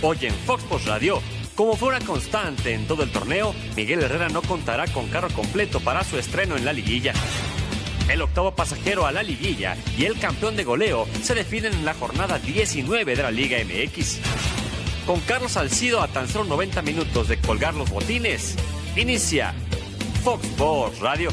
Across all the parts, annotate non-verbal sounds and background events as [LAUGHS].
Hoy en Fox Sports Radio, como fue una constante en todo el torneo, Miguel Herrera no contará con carro completo para su estreno en la liguilla. El octavo pasajero a la liguilla y el campeón de goleo se definen en la jornada 19 de la Liga MX. Con Carlos Salcido a tan solo 90 minutos de colgar los botines, inicia Fox Sports Radio.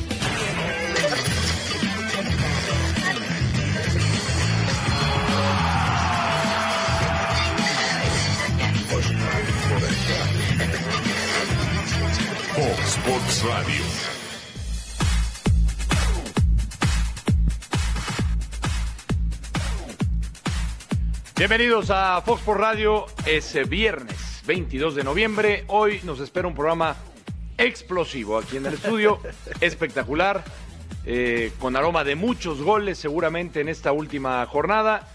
Fox Sports Radio. Bienvenidos a Fox por Radio. Es eh, viernes 22 de noviembre. Hoy nos espera un programa explosivo aquí en el estudio. [LAUGHS] espectacular. eh, con aroma de muchos goles seguramente en esta última jornada.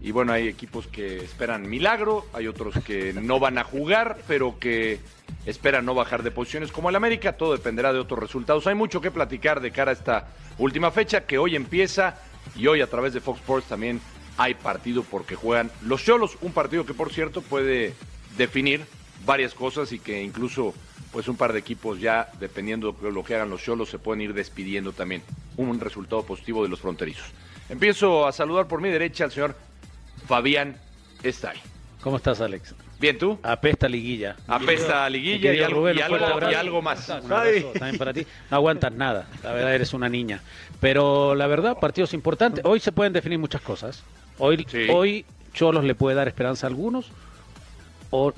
Y bueno, hay equipos que esperan milagro, hay otros que no van a jugar, pero que esperan no bajar de posiciones como el América. Todo dependerá de otros resultados. Hay mucho que platicar de cara a esta última fecha que hoy empieza y hoy a través de Fox Sports también hay partido porque juegan los Cholos, un partido que por cierto puede definir varias cosas y que incluso pues un par de equipos ya dependiendo de lo que hagan los Cholos se pueden ir despidiendo también. Un resultado positivo de los fronterizos. Empiezo a saludar por mi derecha al señor Fabián Estay. ¿Cómo estás, Alex? Bien, ¿tú? Apesta liguilla. Apesta liguilla y Rubén, y algo- abrazo. y algo más. Abrazo también para ti. No aguantas nada. La verdad, eres una niña. Pero la verdad, partidos importantes. Hoy se pueden definir muchas cosas. Hoy, Sí. hoy Cholos le puede dar esperanza a algunos. O,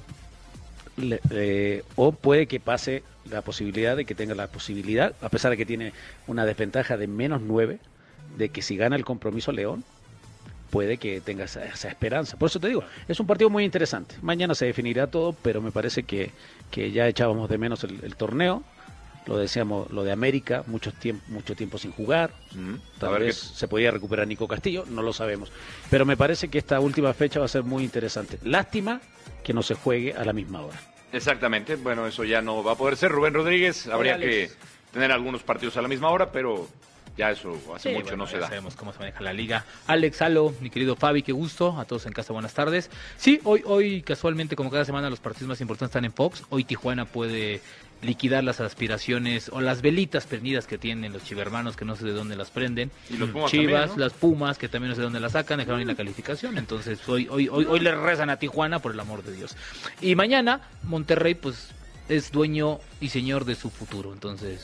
le- eh, o puede que pase la posibilidad de que tenga la posibilidad, a pesar de que tiene una desventaja de menos 9, de que si gana el compromiso León, puede que tenga esa, esa esperanza. Por eso te digo, es un partido muy interesante. Mañana se definirá todo, pero me parece que, que ya echábamos de menos el, el torneo. Lo decíamos, lo de América, mucho tiempo, mucho tiempo sin jugar. Mm, Tal vez se podía recuperar Nico Castillo, no lo sabemos. Pero me parece que esta última fecha va a ser muy interesante. Lástima que no se juegue a la misma hora. Exactamente, bueno, eso ya no va a poder ser. Rubén Rodríguez, habría que tener algunos partidos a la misma hora, pero ya eso hace Sí, mucho bueno, no se ya da. sabemos cómo se maneja la liga. Alex, Alo, mi querido Fabi, qué gusto. A todos en casa, buenas tardes. Sí, hoy, hoy casualmente, como cada semana, los partidos más importantes están en Fox. Hoy Tijuana puede liquidar las aspiraciones o las velitas prendidas que tienen los chivermanos, que no sé de dónde las prenden. Y los Pumas Chivas, también, ¿no? las Pumas, que también no sé de dónde las sacan, dejaron en la calificación. Entonces, hoy, hoy, hoy, hoy le rezan a Tijuana, por el amor de Dios. Y mañana, Monterrey, pues, es dueño y señor de su futuro. Entonces,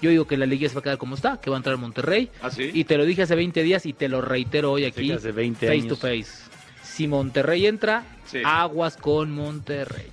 yo digo que la liga se va a quedar como está, que va a entrar Monterrey. ¿Ah, sí? Y te lo dije hace 20 días y te lo reitero hoy aquí, hace 20 face años. to face. Si Monterrey entra, Sí. aguas con Monterrey.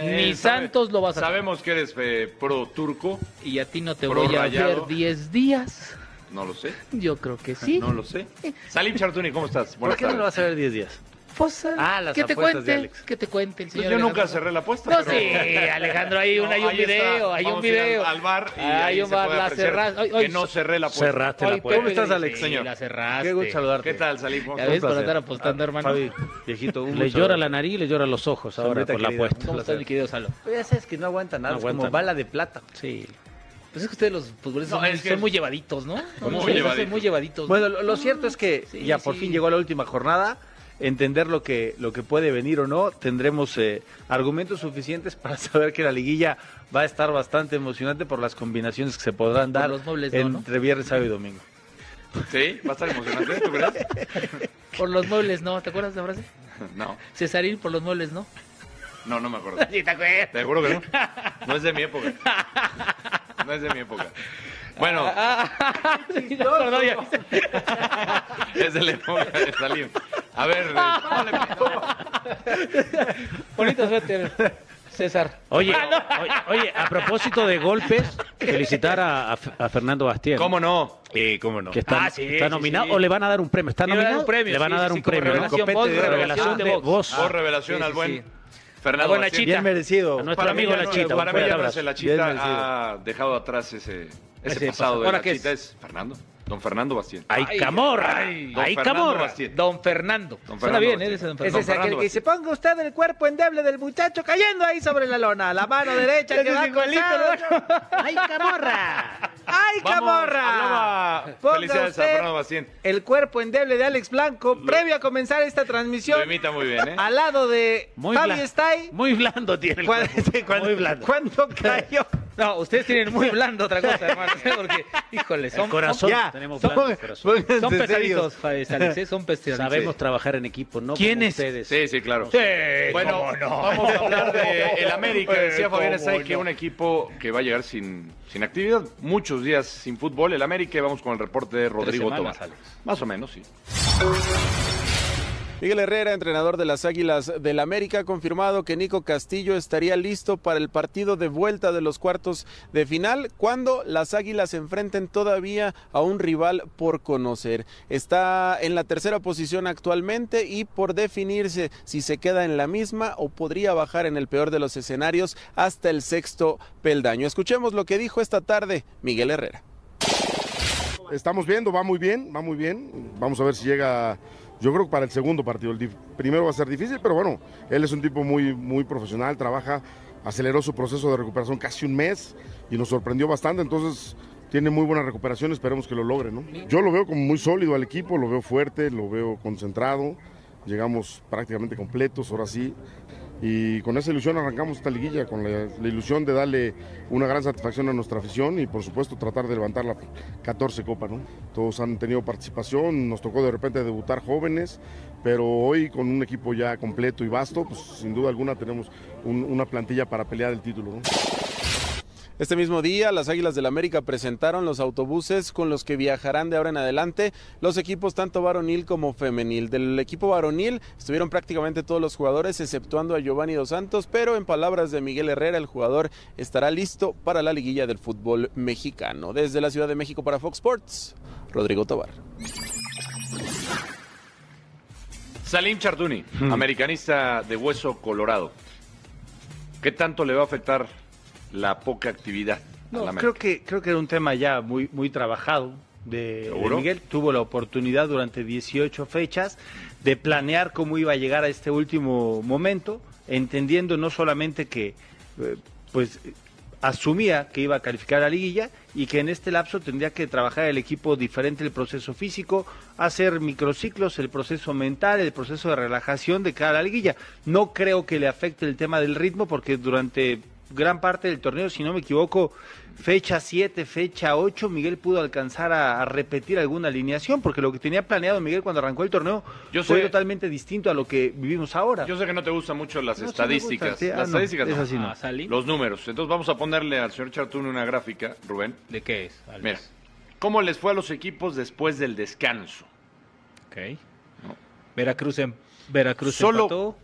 Eh, Ni sabe- Santos lo vas a Sabemos que eres eh, pro turco, Y a ti no te voy a ver 10 días. no lo sé, Yo creo que sí. no lo sé. Salim Chartuni, ¿cómo estás? ¿Por qué no lo vas a ver 10 días? Pues, Ah, las que te de cuente, Alex. que te cuente el Pues señor. yo nunca Alejandro. cerré la apuesta. No, pero- sí, Alejandro, hay un, No, hay un está. video, hay un Vamos a ir video. al bar y hay un bar, la cerraste. Hoy- hoy- que no cerré la apuesta. Cerraste la apuesta. ¿Cómo estás, Alex? sí, Señor. La cerraste. Qué gusto saludarte. ¿Qué tal, Salim? ¿Cómo Ya estás? ves, por placer. estar apostando, hermano. Fabi, viejito, un Le llora la nariz y le llora los ojos ahora por la apuesta. ¿Cómo estás, mi querido Salo? Ya sabes que no aguanta nada, es como bala de plata. Sí. Pues es que ustedes los futbolistas No, son, es que- son muy llevaditos, ¿no? Muy llevaditos. muy llevaditos. Bueno, lo, lo cierto es que Sí, ya por fin llegó la última jornada. Entender lo que, lo que puede venir o no. Tendremos eh, argumentos suficientes [LAUGHS] para saber que la liguilla va a estar bastante emocionante por las combinaciones que se podrán dar los muebles, no, ¿no? entre viernes, sábado y domingo. Sí, va a estar emocionante, ¿tú crees? [LAUGHS] Por los muebles, ¿no? ¿Te acuerdas de la frase? [LAUGHS] No, Cesarín por los muebles, ¿no? no, no me acuerdo. Sí, te acuerdas. Te juro que no. No es de mi época. No es de mi época. Bueno, [LAUGHS] es época de Salim. A ver, eh, ¿cómo le- Bonito suéter, César. Oye, oye, oye, a propósito de golpes, felicitar a, a F- a Fernando Bastián. ¿Cómo no? Eh, ¿Cómo no? Que está, Ah, sí, está sí, nominado sí. o le van a dar un premio. ¿Está Le van a dar nominado? un premio, Le van a sí, dar sí, un como premio, ¿no? revelación Copete voz, de revelación revelación de de voz. voz. Por revelación sí, al buen sí. Fernando buena Bastián. chita. Bien merecido. A nuestro Para mí amigo ya La no- Chita. un Para mí fuerte ya no abrazo. es la Bien chita merecido. ha dejado atrás ese, ese Ese pasado de ¿Ahora la qué es? Fernando. Don Fernando Bastien. ¡Ay, Camorra! ay, don ¡Ay, Fernando Camorra! Bastien. Don Fernando. Don Suena Fernando bien, Bastien. ¿eh? Ese Don Ese Fernando. es aquel que dice, ponga usted el cuerpo endeble del muchacho cayendo ahí sobre la lona, la mano [LAUGHS] derecha Ese que va cruzado. ¡Ay, Camorra! ¡Ay, Vamos, Camorra! Ponga Felicidades a usted Fernando Bastien. el cuerpo endeble de Alex Blanco previo a comenzar esta transmisión Lo imita muy bien, ¿eh? al lado de Muy, Fabi bla- Stay. muy blando tiene el cuerpo. [LAUGHS] cuando- Muy blando. cuando cayó. No, ustedes tienen muy blando otra cosa, hermano. ¿eh? Porque, híjole, son, El corazón, Ya, tenemos son- blando corazón. son, son pesaditos, Fabi Alex, ¿eh? [LAUGHS] son pesaditos. Sabemos trabajar en equipo, ¿no? Ustedes. Sí, sí, claro. Sí, Bueno, cómo no. vamos a hablar de el América. Eh, Decía Fabián Estay que un equipo que va a llegar sin, sin actividad, muchos días sin fútbol. El América, y vamos con el reporte de Rodrigo. Alex. Más o menos, sí. Miguel Herrera, entrenador de las Águilas del América, ha confirmado que Nico Castillo estaría listo para el partido de vuelta de los cuartos de final cuando las Águilas se enfrenten todavía a un rival por conocer. Está en la tercera posición actualmente y por definirse si se queda en la misma o podría bajar en el peor de los escenarios hasta el sexto peldaño. Escuchemos lo que dijo esta tarde Miguel Herrera. Estamos viendo, va muy bien, va muy bien. Vamos a ver si llega, yo creo que para el segundo partido. El primero va a ser difícil, pero bueno, él es un tipo muy, muy profesional, trabaja, aceleró su proceso de recuperación casi un mes y nos sorprendió bastante, entonces tiene muy buena recuperación, esperemos que lo logre, ¿no? Yo lo veo como muy sólido al equipo, lo veo fuerte, lo veo concentrado, llegamos prácticamente completos, ahora sí. Y con esa ilusión arrancamos esta liguilla, con la, ilusión de darle una gran satisfacción a nuestra afición y por supuesto tratar de levantar la 14 Copa, ¿no? Todos han tenido participación, nos tocó de repente debutar jóvenes, pero hoy con un equipo ya completo y vasto, pues sin duda alguna tenemos un- una plantilla para pelear el título. Este mismo día, las Águilas del América presentaron los autobuses con los que viajarán de ahora en adelante los equipos tanto varonil como femenil. Del equipo varonil estuvieron prácticamente todos los jugadores, exceptuando a Giovanni Dos Santos, pero en palabras de Miguel Herrera, el jugador estará listo para la liguilla del fútbol mexicano. Desde la Ciudad de México para Fox Sports, Rodrigo Tobar. Salim Chartuni, americanista de hueso colorado. ¿Qué tanto le va a afectar la poca actividad? No, creo que, creo que era un tema ya muy, muy trabajado de. Miguel. Tuvo la oportunidad durante 18 fechas de planear cómo iba a llegar a este último momento, entendiendo no solamente que eh, pues asumía que iba a calificar a la liguilla y que en este lapso tendría que trabajar el equipo diferente el proceso físico, hacer microciclos, el proceso mental, el proceso de relajación de cara a la liguilla. No creo que le afecte el tema del ritmo porque durante gran parte del torneo, si no me equivoco, fecha 7, fecha 8, Miguel pudo alcanzar a, a repetir alguna alineación, porque lo que tenía planeado Miguel cuando arrancó el torneo Yo fue sé- totalmente distinto a lo que vivimos ahora. Yo sé que no te gustan mucho las No, sí me estadísticas. gusta, sí, ah, las no, estadísticas es no. así, no. Ah. Los números. Entonces vamos a ponerle al señor Chartuni una gráfica, Rubén. ¿De qué es? Alex? Mira, ¿cómo les fue a los equipos después del descanso? Ok. No. Veracruz, en, Veracruz Solo empató.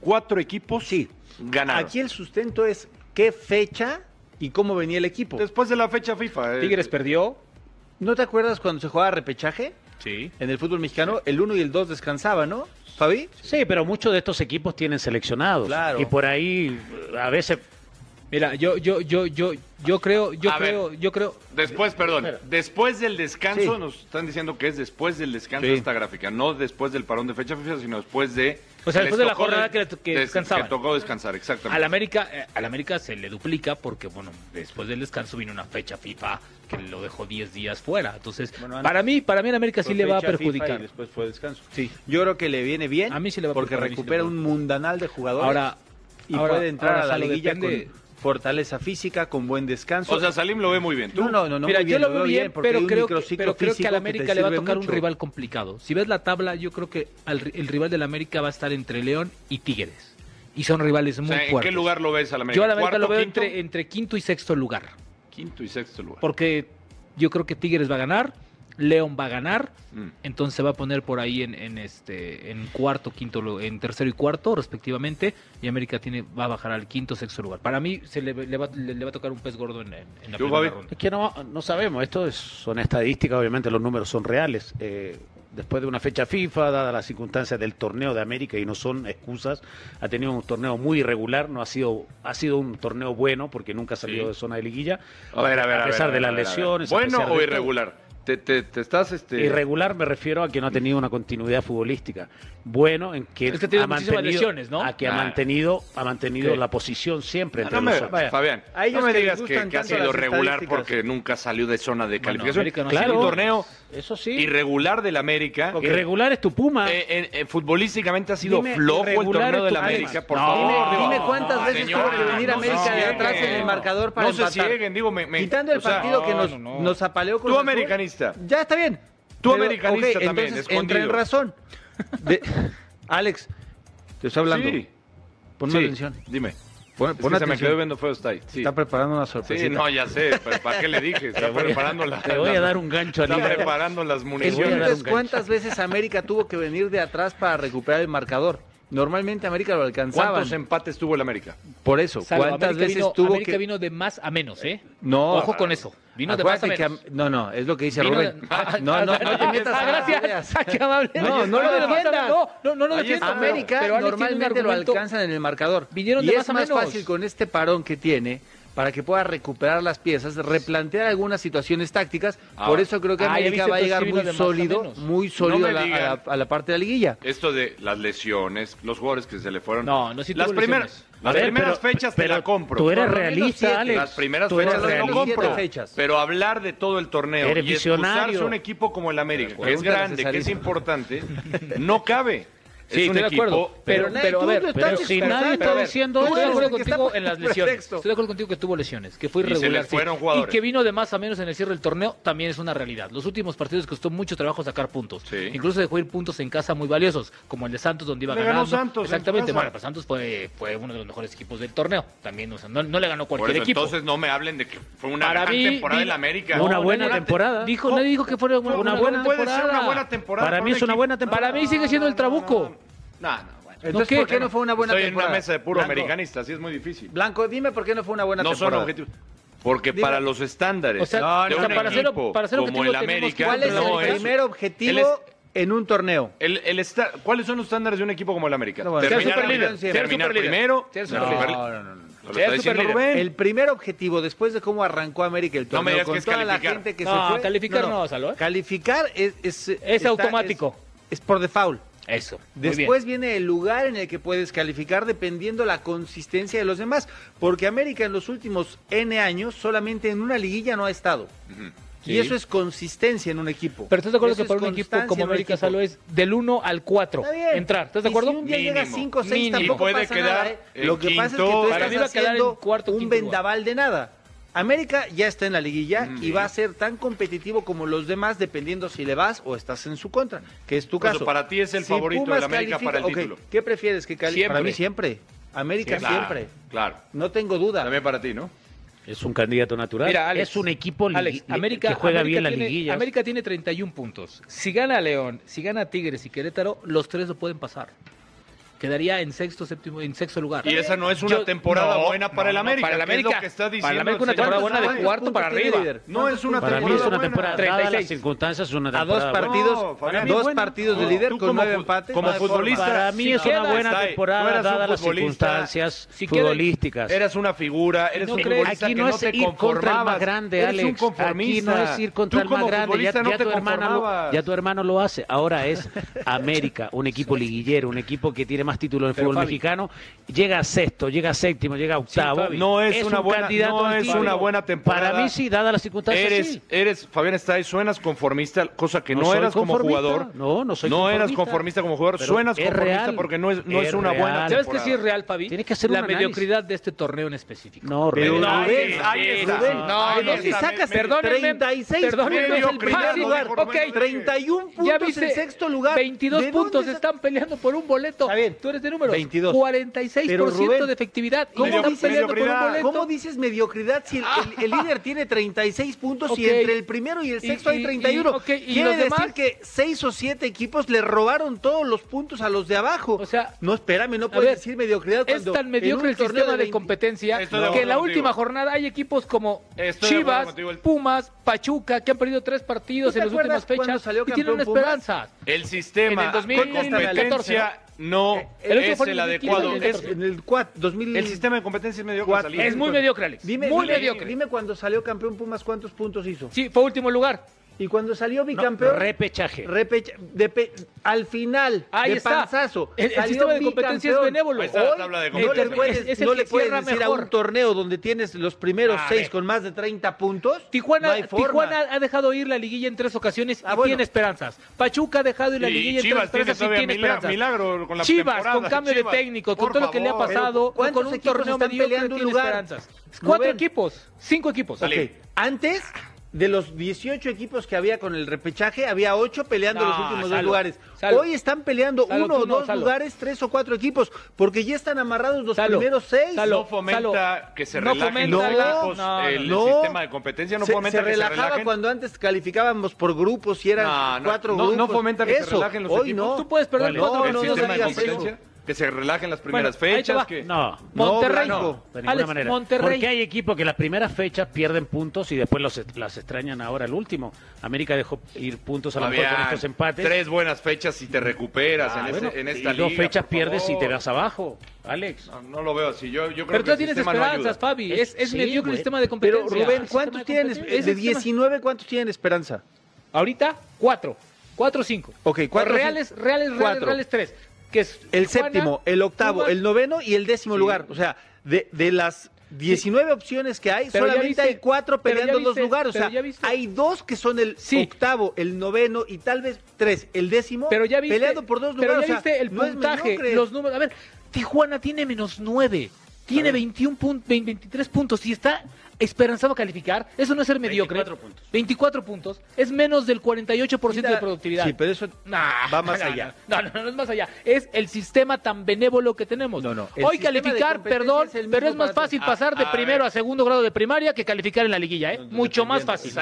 cuatro equipos Sí. ganaron. Aquí el sustento es qué fecha y cómo venía el equipo. Después de la fecha FIFA. eh, Tigres perdió. ¿No te acuerdas cuando se jugaba repechaje Sí. en el fútbol mexicano? El 1 y el 2 descansaban, ¿no? Fabi. Sí, pero muchos de estos equipos tienen seleccionados. Claro. Y por ahí a veces Mira, yo, yo, yo, yo, yo creo, yo A ver. creo, yo creo. Después, perdón, después del descanso, Sí. nos están diciendo que es después del descanso Sí. esta gráfica, no después del parón de fecha FIFA, sino después de... O sea, después de la jornada que le- que descansaban. Que tocó descansar, exactamente. Al América, eh, al América se le duplica porque, bueno, después del descanso vino una fecha FIFA que lo dejó 10 días fuera. Entonces, Bueno, para mí, para mí el América sí le va a perjudicar. y después fue descanso. Sí. Yo creo que le viene bien. A mí sí le va a Porque a recupera un mundanal de jugadores. Ahora, y ahora- puede entrar ahora, a la liguilla depende- con fortaleza física, con buen descanso. O sea, Salim lo ve muy bien. ¿Tú? no, no, no, no. Mira, muy yo lo veo bien, pero creo, que, pero creo que al América le va a tocar un rival complicado. Si ves la tabla, yo creo que al- el rival del América va a estar entre León y Tigres. Y son rivales O muy sea, ¿En fuertes. qué lugar lo ves al América? Yo al América lo ¿Cuarto, veo quinto? entre, entre quinto y sexto lugar. Quinto y sexto lugar. Porque yo creo que Tigres va a ganar, León va a ganar, Mm. entonces se va a poner por ahí en, en este en cuarto, quinto, en tercero y cuarto respectivamente, y América tiene va a bajar al quinto, sexto lugar. Para mí se le, le va, le- le va a tocar un pez gordo en, la ¿Tú, primera ronda. Es que no, no sabemos, esto es- son estadísticas, obviamente los números son reales. Eh, después de una fecha FIFA, dadas las circunstancias del torneo de América, y no son excusas, ha tenido un torneo muy irregular, no ha sido, ha sido un torneo bueno porque nunca ha salido Sí. de zona de liguilla. A ver, a ver, a pesar a ver, de las te, te, estás... Este... Irregular me refiero a que no ha tenido una continuidad futbolística bueno en que, ha ah. mantenido, ha mantenido, la posición siempre entre no, me, Fabián, a ellos no me digas que, ha sido regular porque nunca salió de zona de calificación. Claro, un torneo eso sí. irregular del América. Porque irregular es tu Puma. Eh, futbolísticamente ha sido dime, flojo el torneo del América, por favor. Dime, cuántas veces tuvo que venir América de atrás en el marcador para empatar. No se cieguen, quitando el partido que nos apaleó con Tú americanista. Ya está bien. Tú americanista también, entra en razón. Alex, te estoy hablando. Sí. Ponme atención. Dime. Pon, es Está preparando una sorpresa. Sí, no, ya sé. ¿Para qué le dije? Está preparando la. Te voy a dar un gancho Está preparando las municiones. ¿Cuántas veces América tuvo que venir de atrás para recuperar el marcador? Normalmente América lo alcanzaba. ¿Cuántos empates tuvo el América? Por eso, Salvo, ¿cuántas América veces vino, tuvo América que... vino de más a menos, ¿eh? No. Ojo con ah, eso. Vino Acuérdate de más a menos. No, no, es lo que dice vino Rubén. De... Ah, no, no, no, ah, te metas ah, gracias. Qué amable. No, no, lo defiendas. No, no, no lo defiendas. América normalmente lo alcanzan en el marcador. Vinieron de más a menos. es más fácil con este parón que tiene para que pueda recuperar las piezas, replantear algunas situaciones tácticas. Por eso creo que América va a llegar muy sólido, muy sólido a, la, parte de la liguilla. Esto de las lesiones, los jugadores que se le fueron. No, no si las primeras, fechas pero la compro. Tú eres realista, Alex. Las primeras fechas realista, compro. Pero hablar de todo el torneo eres y excusarse un equipo como el América, que es grande, que es importante, no cabe. Sí, estoy de acuerdo. Pero, pero, a ver, pero si nadie está diciendo. Estoy de acuerdo contigo en las lesiones. Estoy de acuerdo contigo que tuvo lesiones, que fue irregular. Y, que vino de más a menos en el cierre del torneo también es una realidad. Los últimos partidos costó mucho trabajo sacar puntos. Incluso dejó ir puntos en casa muy valiosos, como el de Santos, donde iba ganando. Santos. Exactamente. Bueno, pues Santos fue, fue uno de los mejores equipos del torneo. También, o sea, no, no le ganó cualquier equipo. Entonces no me hablen de que fue una Para gran mí, temporada del América. Una buena temporada. Dijo, nadie dijo que fue una buena temporada. Para mí es una buena temporada. Para mí sigue siendo el trabuco. No, no, bueno. Entonces, ¿Qué, ¿por qué no? fue una buena Estoy temporada? en una mesa de puro Blanco. americanista, así es muy difícil. Blanco, dime por qué no fue una buena no temporada. No son objetivos. Porque Dime. para los estándares o sea, no, de o sea, un para equipo ser, para ser como el América, ¿cuál es no, el primer eso? objetivo en un torneo? El, el esta, ¿Cuáles son los estándares de un equipo como el América? No, bueno, terminar, terminar, terminar primero. El primer objetivo después de cómo arrancó América el torneo con toda la gente que se fue. Calificar no, Calificar es, es, es automático. es por default. Eso. Después viene el lugar en el que puedes calificar dependiendo la consistencia de los demás, porque América en los últimos N años solamente en una liguilla no ha estado. Uh -huh. sí. Y eso es consistencia en un equipo. Pero ¿estás de acuerdo eso que para un equipo como América Salo es del uno al 4 entrar? ¿Estás de acuerdo? Y si un día llega 5 o 6 tampoco puede pasa quedar nada, ¿eh? Lo que quinto, pasa es que tú estás haciendo quedar cuarto, un vendaval de nada. América ya está en la liguilla mm, y va a ser tan competitivo como los demás dependiendo si le vas o estás en su contra, que es tu caso. Pero para ti es el favorito Pumas América para el okay, título. ¿Qué prefieres que califique? Para mí siempre. América siempre. Claro, No tengo duda. También para ti, ¿no? Es un candidato natural. Mira, Alex, es un equipo que juega América bien la liguilla. América tiene 31 puntos. Si gana León, si gana Tigres y Querétaro, los tres lo pueden pasar quedaría en sexto, séptimo, en sexto lugar. Y esa no es una temporada buena para el América. Para el América, que está diciendo para el América una temporada buena de cuarto para arriba. Líder? No es una para temporada mí es una temporada, Las circunstancias una temporada. A dos partidos, dos partidos de líder con nueve empates. Como futbolista, para mí es una buena temporada dadas las circunstancias futbolísticas. Eras una figura, eres un futbolista que no te conformabas. Eres un. Aquí no es ir contra el más grande, no grande. Ya tu hermano lo hace. Ahora es América, un equipo liguillero, un equipo que tiene más títulos del Pero, fútbol mexicano, llega a sexto, llega a séptimo, llega a octavo. No es, una, buena, no es una buena temporada. Para mí sí, dadas las circunstancias. Eres, sí. eres Fabián Estáis, suenas conformista, cosa que no, no eras como jugador. No, no eras conformista como jugador, suenas conformista real, porque no es, no es, una buena temporada. ¿Sabes que sí real, Fabi? Tienes que hacer la mediocridad de este torneo en específico. No, Rubén, ahí está. No, si sacas, perdónenme, 36 puntos, 31 puntos en sexto lugar. 22 puntos están peleando por un boleto. Está bien lectores de números. 22. 46% Pero, Rubén, de efectividad. ¿cómo, están peleando un boleto? ¿Cómo dices mediocridad si el, ah. el, el líder tiene 36 puntos okay. y entre el primero y el sexto y, hay 31? Y, y, okay. Quiere los demás? decir que 6 o 7 equipos le robaron todos los puntos a los de abajo. O sea, no, espérame, no puedes ver, decir mediocridad. Es tan mediocre el sistema de, 20... de competencia que en la motivo. última jornada hay equipos como Estoy Chivas, Pumas, Pachuca, que han perdido tres partidos en las últimas fechas salió y tienen esperanzas. El sistema en el 2014, no El otro es el el 2015, adecuado. en el Es- En el 4, 2000... el sistema de competencia es mediocre. Es muy mediocre, Alex. Dime, muy dime, mediocre. Dime cuando salió campeón Pumas, ¿cuántos puntos hizo? Sí, fue último lugar. Y cuando salió bicampeón. No, repechaje. Repecha, de pe, al final, Ahí de está. panzazo. El, el sistema de competencia es benévolo. Hoy, de competencia. No, puedes, es, es no le puedes decir mejor. a un torneo donde tienes los primeros a seis ver. con más de 30 puntos. Tijuana, no Tijuana ha dejado ir la liguilla en tres ocasiones ah, y bueno. tiene esperanzas. Pachuca ha dejado ir la liguilla y en tres ocasiones y tiene esperanzas. Milagro con la Chivas, con cambio Chivas, de técnico, con todo lo que le ha pasado, con un torneo mediocre tiene esperanzas. Cuatro equipos, cinco equipos. Antes de los 18 equipos que había con el repechaje, había 8 peleando no, los últimos salvo, dos lugares. Hoy están peleando uno o dos lugares, tres o cuatro equipos, porque ya están amarrados los primeros seis. no fomenta que se relajen no, los equipos, el, sistema de competencia no se, fomenta se que relajaba se relajen. cuando antes calificábamos por grupos y eran cuatro grupos. No, fomenta que eso. se relajen los Hoy equipos. Tú puedes perder cuatro no, no, no digas eso que se relajen las primeras fechas. Que... No, Monterrey. No, de ninguna manera. Monterrey. Porque hay equipos que las primeras fechas pierden puntos y después los, las extrañan ahora el último. América dejó ir puntos a la mejor con estos empates. Tres buenas fechas y te recuperas ah, en, bueno, ese, esta y. Dos fechas pierdes y te vas abajo. Alex. No, lo veo así. Yo, yo creo pero que tú tienes esperanzas, Fabi. Es, es, sí, el sistema de competencia. Pero Rubén, ¿cuántos tienen? De, de 19, ¿cuántos tienen esperanza? Ahorita, cuatro. 4-5. Ok, 4 Reales, reales, reales, reales 3 el séptimo, el octavo, el noveno y el décimo lugar. O sea, de, las 19 opciones que hay, solamente hay cuatro peleando viste, dos lugares. O sea, hay dos que son el octavo, el noveno y tal vez tres, el décimo, pero ya viste, peleando por dos lugares. Pero ya viste o sea, el puntaje, los números. A ver, Tijuana tiene menos nueve, tiene 21 puntos, 23 puntos y está esperanzado calificar. Eso no es ser mediocre. 24 puntos. 24 puntos. Es menos del 48% de productividad. Sí, pero eso nah, va más allá. No, no, no, es más allá. Es el sistema tan benévolo que tenemos. No, no. Hoy calificar, perdón, es pero es más fácil ah, pasar de primero a segundo grado de primaria que calificar en la liguilla, ¿eh? Mucho más fácil.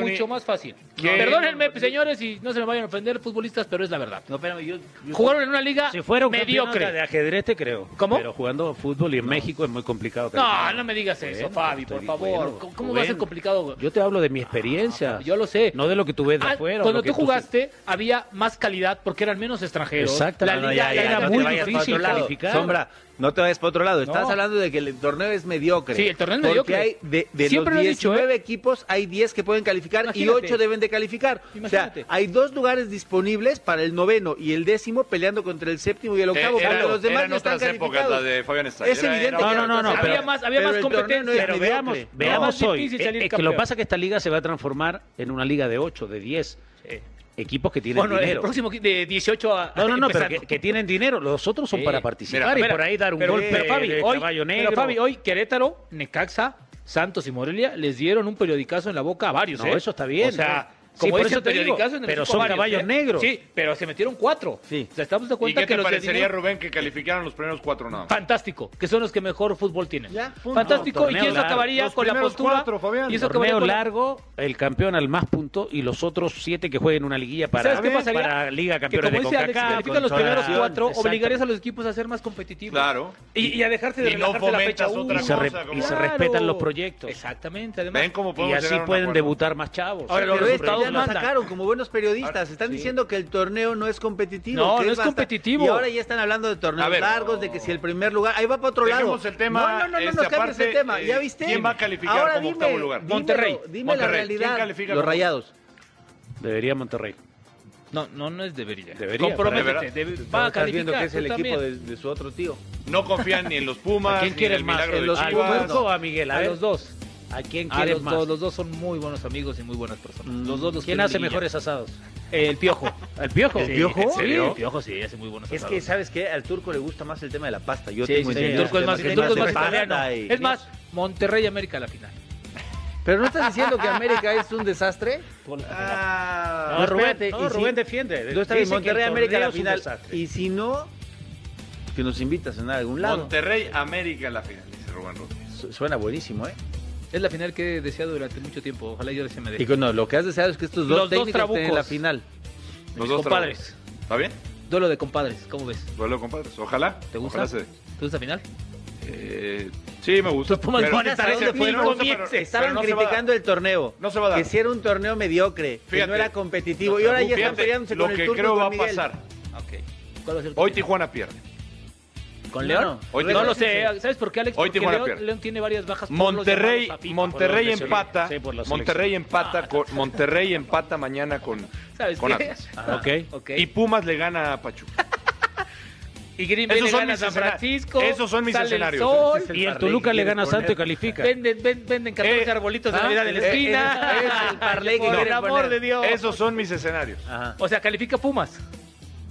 Mucho más fácil. ¿Qué? Perdónenme, señores, y no se me vayan a ofender futbolistas, pero es la verdad. No, pero yo, Jugaron en una liga si fuera un mediocre. de ajedrez te creo. ¿Cómo? Pero jugando fútbol y en México es muy complicado. No, no me digas eso, Fabi, por favor. ¿Cómo va a ser complicado? Yo te hablo de mi ah, experiencia. Yo lo sé. No de lo que ah, tú ves de afuera. Cuando tú jugaste, había más calidad porque eran menos extranjeros. Exactamente. La liga era muy difícil calificar. Sombra, no te vayas para otro lado. Estás hablando de que el torneo es mediocre. Sí, el torneo es mediocre. Porque hay de, de los 19 ¿eh? equipos, hay 10 que pueden calificar y 8 deben de calificar. Imagínate. O sea, hay dos lugares disponibles para el noveno y el décimo peleando contra el séptimo y el octavo. Eh, era, porque los demás no están calificados. De es evidente. Era. Había más, había más competencia. Pero veamos, veamos hoy. Eh, es que lo pasa que esta liga se va a transformar en una liga de 8, de 10. Sí equipos que tienen dinero. El de 18 a. No, no, no, pero que, tienen dinero. Los otros son para participar y por ahí dar un pero, golpe pero, Fabi, hoy, hoy Querétaro, Necaxa, Santos y Morelia les dieron un periodicazo en la boca a varios. No, ¿eh? eso está bien. O sea, como sí, por eso te digo, pero son caballos ¿eh? negros. Sí, pero se metieron cuatro. Sí. O sea, estamos de cuenta ¿Y qué te que parecería. Rubén, que [LAUGHS] calificaran los primeros cuatro nada más? Fantástico, que son los que mejor fútbol tienen. Ya, Fantástico, no, y eso acabaría los con la postura. Cuatro, Fabián. Y eso torneo con... largo, el campeón al más punto y los otros siete que jueguen una liguilla para, ¿Sabes qué pasaría? para Liga Campeones que como de Alex, califican los primeros cuatro, obligarías a los equipos a ser más competitivos. Claro. Y, y a dejarse de y la fecha Y se respetan los proyectos. Exactamente, además. Y así pueden debutar más chavos. Ahora, ustedes lo sacaron como buenos periodistas. Están sí. diciendo que el torneo no es competitivo. No, no es, competitivo. Y ahora ya están hablando de torneos ver, largos, no. de que si el primer lugar. Ahí va para otro Dejemos lado. el tema. No, no, no, no, nos este, cambies el tema. Eh, ¿Ya viste? ¿Quién va a calificar ahora como dime, octavo lugar? Dímelo, Monterrey. Dime Monterrey. la realidad. ¿Quién califica Los rayados. Debería Monterrey. No, no, no es debería. Debería. Comprométete. Va a calificar. viendo que es el equipo de, de, su otro tío. No confían ni en los Pumas. ¿A ¿Quién quiere ni el más? Milagro ¿En los Pumas o a Miguel? A, a los dos. ¿A quién ah, quieres los más? Dos, los dos son muy buenos amigos y muy buenas personas. Mm, los dos los ¿Quién hace mejores asados? Eh, el piojo. ¿El [LAUGHS] piojo? ¿El piojo? Sí, el piojo sí, hace muy buenos es. Es que, ¿sabes qué? Al turco le gusta más el tema de la pasta. Yo tengo sí, el, el, turco es más, italiano. Es más, Monterrey América la final. ¿Pero no estás diciendo que América es un desastre? Ah, no, Rubén, no, Rubén defiende. Tú estás en Monterrey América la final. Y si no, que nos invitas a cenar a algún lado. Monterrey América la final, dice Rubén Rodríguez. Suena buenísimo, ¿eh? Es la final que he deseado durante mucho tiempo. Ojalá yo se me dé. Y no, lo que has deseado es que estos dos técnicos estén en la final. Los dos compadres. ¿Está bien? Duelo de compadres, ¿cómo ves? Duelo de compadres. Ojalá. ¿Te gusta? Ojalá se ¿Te gusta final? Eh, sí, me gusta. Los Pumas pero- van dónde Estaban criticando el torneo. No se va a dar. Que si era un torneo mediocre, que no era competitivo. y ahora ya están peleándose lo con el que creo va a pasar. Hoy? Tijuana pierde. ¿Con No, León? no. Hoy no Tijuana lo sé, ¿sabes por qué, Alex? Hoy Porque León. León tiene varias bajas. por Monterrey, FIFA, Monterrey por empata. sí, por la Monterrey empata con Monterrey empata mañana con, ¿Sabes con qué? Atlas. Ajá, Ok. ok. Y Pumas le gana a Pachuca. [LAUGHS] Y Green Bay Esos le son gana a mis San Francisco. esos son mis sale el escenarios. sol, es Y el Toluca le gana a Santo y califica. Venden, ven- venden 14 Eh, arbolitos de ah, Navidad en la ese- esquina. es el [LAUGHS] parlay que Por el amor poner. de Dios. Esos son mis escenarios. Ajá. O sea, califica Pumas.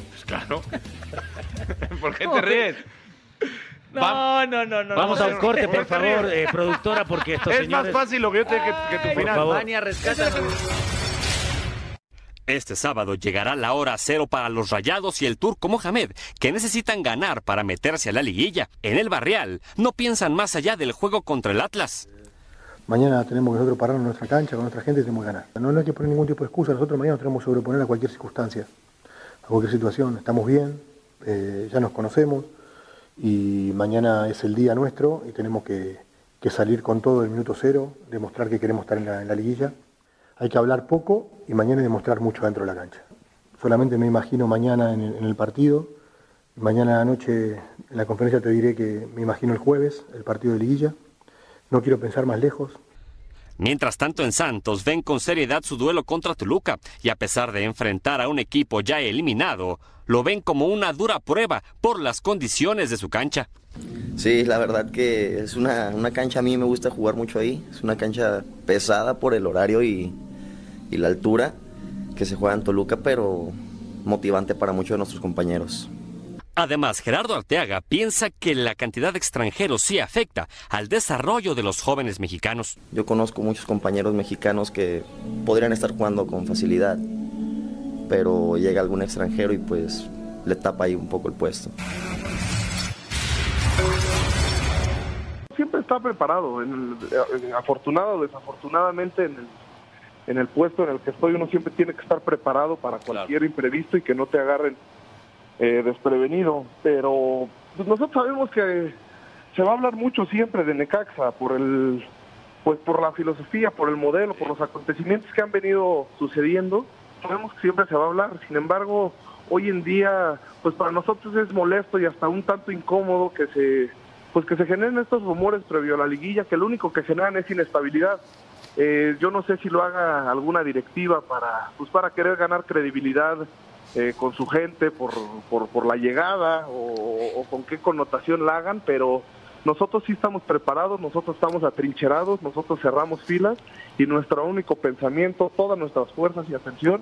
Pues claro. [LAUGHS] ¿Por qué No, te ríes? No, no, no, no. Vamos no, a un no. corte, por favor, eh, productora, porque estos Es señores... más fácil lo que yo te que, que tu final. favor. Rescátanos. Este sábado llegará la hora cero para los Rayados y el Turco Mohamed, que necesitan ganar para meterse a la liguilla. En el Barrial no piensan más allá del juego contra el Atlas. Mañana tenemos que nosotros pararnos en nuestra cancha con nuestra gente y tenemos que ganar. No, no hay que poner ningún tipo de excusa. Nosotros mañana nos tenemos que sobreponer a cualquier circunstancia, a cualquier situación. Estamos bien, eh, ya nos conocemos y mañana es el día nuestro y tenemos que, salir con todo el minuto cero, demostrar que queremos estar en la, liguilla. Hay que hablar poco y mañana demostrar mucho dentro de la cancha. Solamente me imagino mañana en el, en el partido. Mañana a la noche en la conferencia te diré que me imagino el jueves, el partido de liguilla. No quiero pensar más lejos. Mientras tanto en Santos ven con seriedad su duelo contra Toluca y a pesar de enfrentar a un equipo ya eliminado, lo ven como una dura prueba por las condiciones de su cancha. Sí, la verdad que es una, una cancha, a mí me gusta jugar mucho ahí, es una cancha pesada por el horario y, y la altura que se juega en Toluca, pero motivante para muchos de nuestros compañeros. Además, Gerardo Arteaga piensa que la cantidad de extranjeros sí afecta al desarrollo de los jóvenes mexicanos. Yo conozco muchos compañeros mexicanos que podrían estar jugando con facilidad, pero llega algún extranjero y pues le tapa ahí un poco el puesto. siempre está preparado. En el- en- afortunado o desafortunadamente, en el, en el puesto en el que estoy, uno siempre tiene que estar preparado para cualquier imprevisto y que no te agarren eh, desprevenido. Pero pues, nosotros sabemos que se va a hablar mucho siempre de Necaxa por el pues por la filosofía, por el modelo, por los acontecimientos que han venido sucediendo. Sabemos que siempre se va a hablar. Sin embargo, hoy en día, pues para nosotros es molesto y hasta un tanto incómodo que se pues que se generen estos rumores previo a la liguilla, que lo único que generan es inestabilidad. Eh, yo no sé si lo haga alguna directiva para pues para querer ganar credibilidad eh, con su gente por, por, por la llegada o, con qué connotación la hagan, pero nosotros sí estamos preparados, nosotros estamos atrincherados, nosotros cerramos filas y nuestro único pensamiento, todas nuestras fuerzas y atención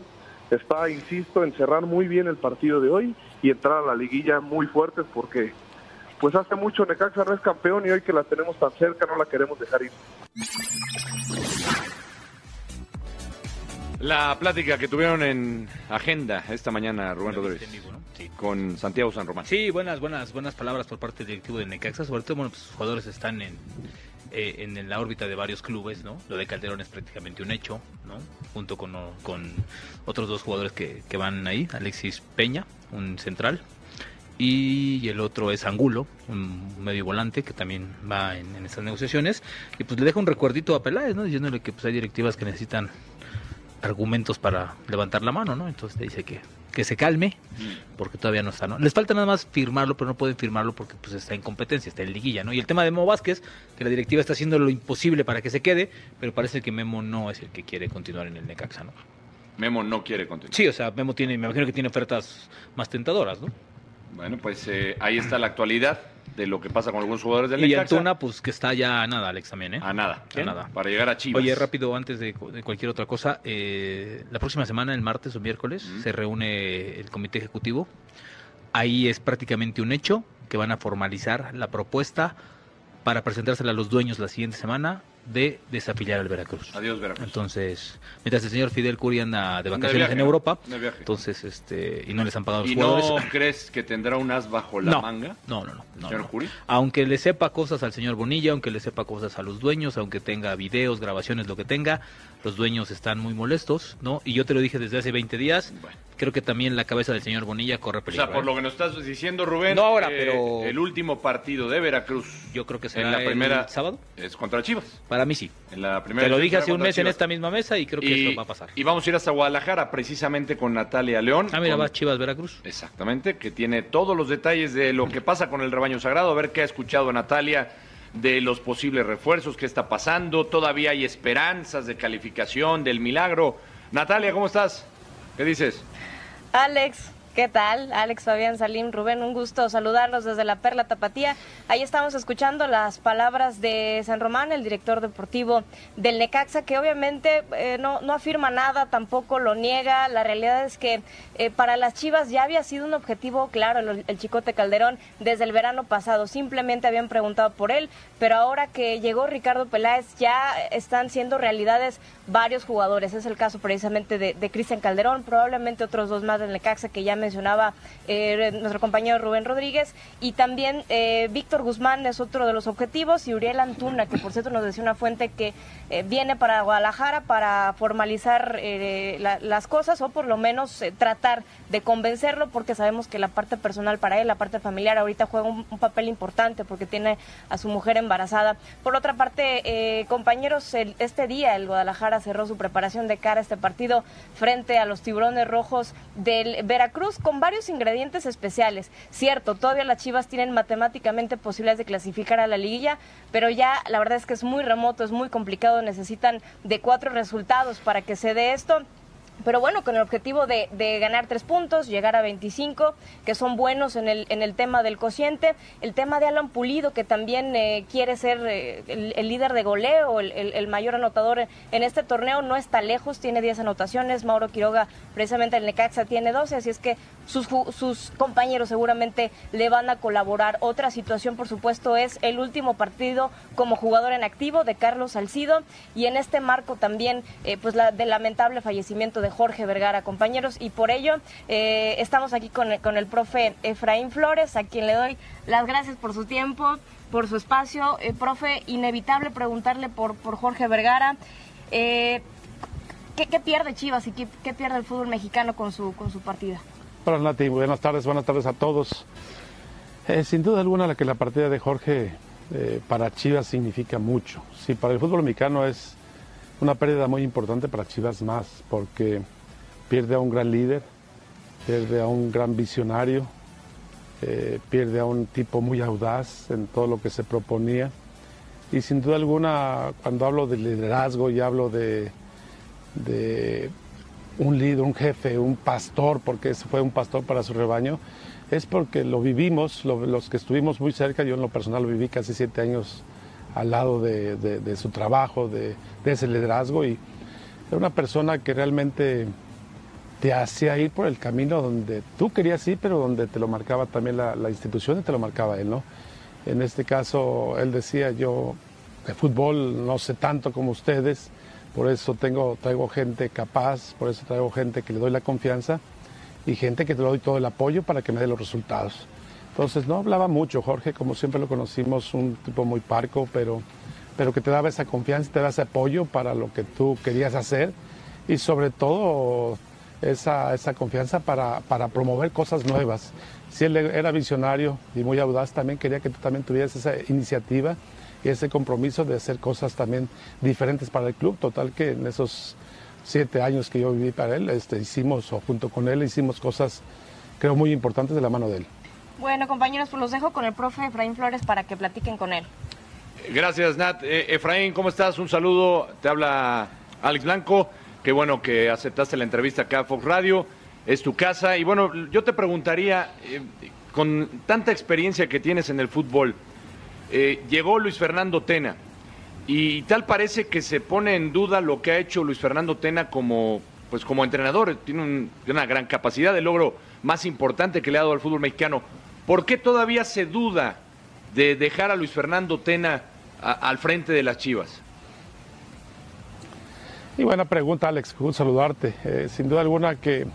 está, insisto, en cerrar muy bien el partido de hoy y entrar a la liguilla muy fuertes porque pues hace mucho Necaxa no es campeón y hoy que la tenemos tan cerca no la queremos dejar ir. La plática que tuvieron en agenda esta mañana, Rubén Rodríguez, Sí. con Santiago San Román. Sí, buenas, buenas, buenas palabras por parte del directivo de Necaxa. Sobre todo, bueno, pues, sus jugadores están en, eh, en la órbita de varios clubes, ¿no? Lo de Calderón es prácticamente un hecho, ¿no? Junto con, con otros dos jugadores que, que van ahí, Alexis Peña, un central, y el otro es Angulo, un medio volante que también va en, en estas negociaciones. Y pues le deja un recuerdito a Peláez, ¿no? Diciéndole que pues hay directivas que necesitan argumentos para levantar la mano, ¿no? Entonces le dice que, que se calme, porque todavía no está, ¿no? Les falta nada más firmarlo, pero no pueden firmarlo porque pues está en competencia, está en liguilla, ¿no? Y el tema de Memo Vázquez, que la directiva está haciendo lo imposible para que se quede, pero parece que Memo no es el que quiere continuar en el Necaxa, ¿no? Memo no quiere continuar. Sí, o sea, Memo tiene, me imagino que tiene ofertas más tentadoras, ¿no? Bueno, pues eh, ahí está la actualidad de lo que pasa con algunos jugadores del Y Necaxa. Antuna, pues que está ya a nada, Alex, también, ¿eh? A nada. A nada. Para llegar a Chivas. Oye, rápido, antes de cualquier otra cosa, eh, la próxima semana, el martes o miércoles, se reúne el comité ejecutivo. Ahí es prácticamente un hecho que van a formalizar la propuesta para presentársela a los dueños la siguiente semana de desafiliar al Veracruz. Adiós, Veracruz. Entonces, mientras el señor Fidel Curi anda de vacaciones viaje, en ¿no? Europa, De viaje. entonces, este, y no les han pagado los ¿Y no jugadores. crees que tendrá un as bajo la No, manga? No, no, no. no, señor no. Juri? Aunque le sepa cosas al señor Bonilla, aunque le sepa cosas a los dueños, aunque tenga videos, grabaciones, lo que tenga, los dueños están muy molestos, ¿no? Y yo te lo dije desde hace 20 días, creo que también la cabeza del señor Bonilla corre O peligro. sea, por ¿eh? lo que nos estás diciendo, Rubén. No ahora, eh, pero- El último partido de Veracruz. Yo creo que será en la el primera. sábado. Es contra Chivas. Para mí sí. En la primera Te lo dije hace un mes en esta misma mesa y creo que y, esto va a pasar. Y vamos a ir hasta Guadalajara precisamente con Natalia León. Ah, mira, con- va Chivas Veracruz. Exactamente, que tiene todos los detalles de lo que pasa con el rebaño sagrado, a ver qué ha escuchado Natalia de los posibles refuerzos, qué está pasando, todavía hay esperanzas de calificación, del milagro. Natalia, ¿cómo estás? ¿Qué dices? Alex, ¿qué tal? Alex Fabián Salim, Rubén, un gusto saludarlos desde la Perla Tapatía. Ahí estamos escuchando las palabras de San Román, el director deportivo del Necaxa, que obviamente eh, no, no afirma nada, tampoco lo niega. La realidad es que eh, para las Chivas ya había sido un objetivo claro el, el Chicote Calderón desde el verano pasado. Simplemente habían preguntado por él, pero ahora que llegó Ricardo Peláez ya están siendo realidades varios jugadores. Es el caso precisamente de, Cristian Calderón, probablemente otros dos más del Necaxa que ya mencionaba eh, nuestro compañero Rubén Rodríguez y también eh, Víctor Guzmán es otro de los objetivos y Uriel Antuna, que por cierto nos decía una fuente que eh, viene para Guadalajara para formalizar la- las cosas o por lo menos tratar de convencerlo porque sabemos que la parte personal para él, la parte familiar ahorita juega un, papel importante porque tiene a su mujer embarazada. Por otra parte, compañeros, este día el Guadalajara cerró su preparación de cara a este partido frente a los tiburones rojos del Veracruz con varios ingredientes especiales. Cierto, todavía las Chivas tienen matemáticamente posibilidades de clasificar a la liguilla, pero ya la verdad es que es muy remoto, es muy complicado, necesitan de cuatro resultados para que se dé esto. Pero bueno, con el objetivo de, ganar tres puntos, llegar a 25, que son buenos en el, en el tema del cociente. El tema de Alan Pulido, que también eh, quiere ser eh, el, líder de goleo, el, el- mayor anotador en, este torneo, no está lejos, tiene 10 anotaciones. Mauro Quiroga, precisamente el Necaxa, tiene 12, así es que sus, sus compañeros seguramente le van a colaborar. Otra situación, por supuesto, es el último partido como jugador en activo de Carlos Salcido y en este marco también eh, pues la, del lamentable fallecimiento de Jorge Vergara, compañeros, y por ello eh, estamos aquí con el, con el profe Efraín Flores, a quien le doy las gracias por su tiempo, por su espacio. Eh, profe, inevitable preguntarle por, por Jorge Vergara. Eh, ¿qué, qué pierde Chivas y qué, qué pierde el fútbol mexicano con su, con su partida? Hola Nati, buenas tardes, buenas tardes a todos. Sin duda alguna la que la partida de Jorge para Chivas significa mucho. Sí, para el fútbol mexicano es una pérdida muy importante para Chivas más, porque pierde a un gran líder, pierde a un gran visionario, eh, pierde a un tipo muy audaz en todo lo que se proponía. Y sin duda alguna, cuando hablo de liderazgo y hablo de, un líder, un jefe, un pastor, porque fue un pastor para su rebaño, es porque lo vivimos, lo- los que estuvimos muy cerca, yo en lo personal lo viví casi siete años al lado de, de- su trabajo, de, ese liderazgo, y era una persona que realmente te hacía ir por el camino donde tú querías ir, pero donde te lo marcaba también la, la institución y te lo marcaba él, ¿no? En este caso, él decía, yo de fútbol no sé tanto como ustedes, por eso tengo, traigo gente capaz, por eso traigo gente que le doy la confianza y gente que te doy todo el apoyo para que me dé los resultados. Entonces no hablaba mucho, Jorge, como siempre lo conocimos, un tipo muy parco, pero, pero que te daba esa confianza, te daba ese apoyo para lo que tú querías hacer y sobre todo esa, esa confianza para, para promover cosas nuevas. Si él era visionario y muy audaz, también quería que tú también tuvieras esa iniciativa y ese compromiso de hacer cosas también diferentes para el club. Total que en esos siete años que yo viví para él, este, hicimos, o junto con él, hicimos cosas, creo, muy importantes de la mano de él. Bueno, compañeros, pues los dejo con el profe Efraín Flores para que platiquen con él. Gracias, Nat. Eh, Efraín, ¿cómo estás? Un saludo. Te habla Alex Blanco. Qué bueno que aceptaste la entrevista acá a Fox Radio. Es tu casa. Y bueno, yo te preguntaría, eh, con tanta experiencia que tienes en el fútbol, eh, llegó Luis Fernando Tena y tal parece que se pone en duda lo que ha hecho Luis Fernando Tena como, pues como entrenador. Tiene un- una gran capacidad, el logro más importante que le ha dado al fútbol mexicano. ¿Por qué todavía se duda de dejar a Luis Fernando Tena al frente de las Chivas? Y buena pregunta, Alex. Saludarte. Eh, sin duda alguna que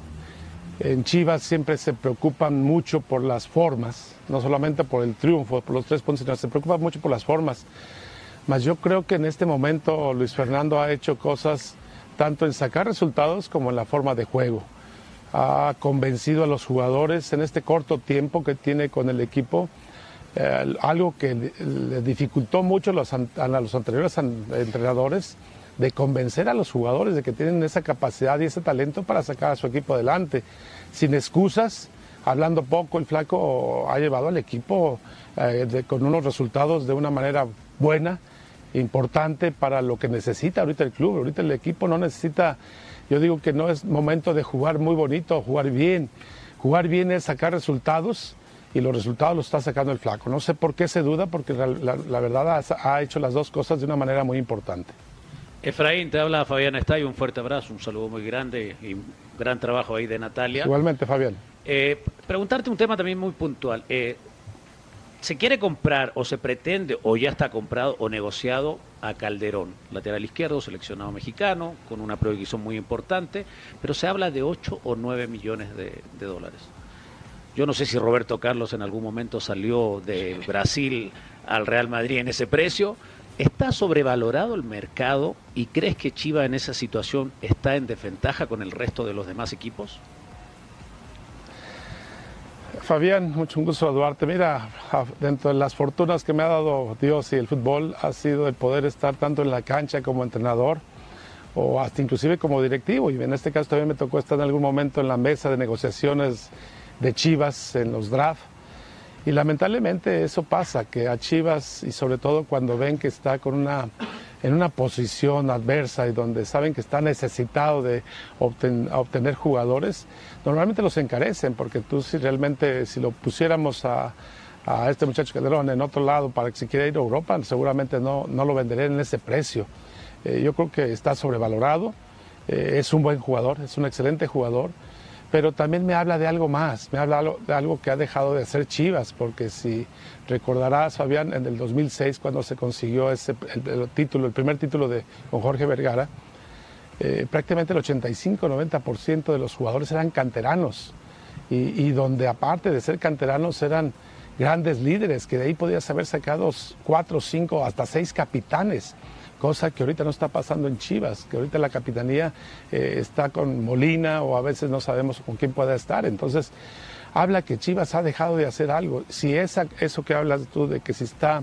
en Chivas siempre se preocupan mucho por las formas, no solamente por el triunfo, por los tres puntos, sino se preocupan mucho por las formas. Mas yo creo que en este momento Luis Fernando ha hecho cosas tanto en sacar resultados como en la forma de juego. Ha convencido a los jugadores en este corto tiempo que tiene con el equipo, eh, algo que le, dificultó mucho a los anteriores an- entrenadores de convencer a los jugadores de que tienen esa capacidad y ese talento para sacar a su equipo adelante, sin excusas, hablando poco, el flaco ha llevado al equipo eh, con unos resultados de una manera buena, importante para lo que necesita ahorita el club. Ahorita el equipo no necesita, yo digo que no es momento de jugar muy bonito, jugar bien. Jugar bien es sacar resultados y los resultados los está sacando el flaco. No sé por qué se duda, porque la, la- la verdad ha, ha hecho las dos cosas de una manera muy importante. Efraín, te habla Fabián Estayo, un fuerte abrazo, un saludo muy grande y un gran trabajo ahí de Natalia. Igualmente, Fabián. Eh, preguntarte un tema también muy puntual. Eh, ¿Se quiere comprar o se pretende o ya está comprado o negociado a Calderón, lateral izquierdo, seleccionado mexicano, con una proyección muy importante, pero se habla de 8 o 9 millones de, de dólares? Yo no sé si Roberto Carlos en algún momento salió de Brasil al Real Madrid en ese precio. ¿Está sobrevalorado el mercado y crees que Chiva en esa situación está en desventaja con el resto de los demás equipos? Fabián, mucho gusto saludarte. Mira, dentro de las fortunas que me ha dado Dios y el fútbol ha sido el poder estar tanto en la cancha como entrenador o hasta inclusive como directivo. Y en este caso también me tocó estar en algún momento en la mesa de negociaciones de Chivas en los drafts. Y lamentablemente eso pasa, que a Chivas, y sobre todo cuando ven que está con una, en una posición adversa y donde saben que está necesitado de obtener jugadores, normalmente los encarecen, porque tú si realmente, si lo pusiéramos a, a este muchacho Calderón en otro lado para que se quiera ir a Europa, seguramente no, no lo venderé en ese precio. Eh, yo creo que está sobrevalorado, eh, es un buen jugador, es un excelente jugador, pero también me habla de algo más, me habla de algo que ha dejado de hacer Chivas, porque si recordarás, Fabián, en el 2006 cuando se consiguió ese, el, el título, el primer título de, con Jorge Vergara, eh, prácticamente el 85-90% de los jugadores eran canteranos y, donde aparte de ser canteranos eran grandes líderes, que de ahí podías haber sacado cuatro, cinco, hasta seis capitanes, cosa que ahorita no está pasando en Chivas, que ahorita la capitanía eh, está con Molina o a veces no sabemos con quién pueda estar. Entonces, habla que Chivas ha dejado de hacer algo. Si esa, eso que hablas tú de que si está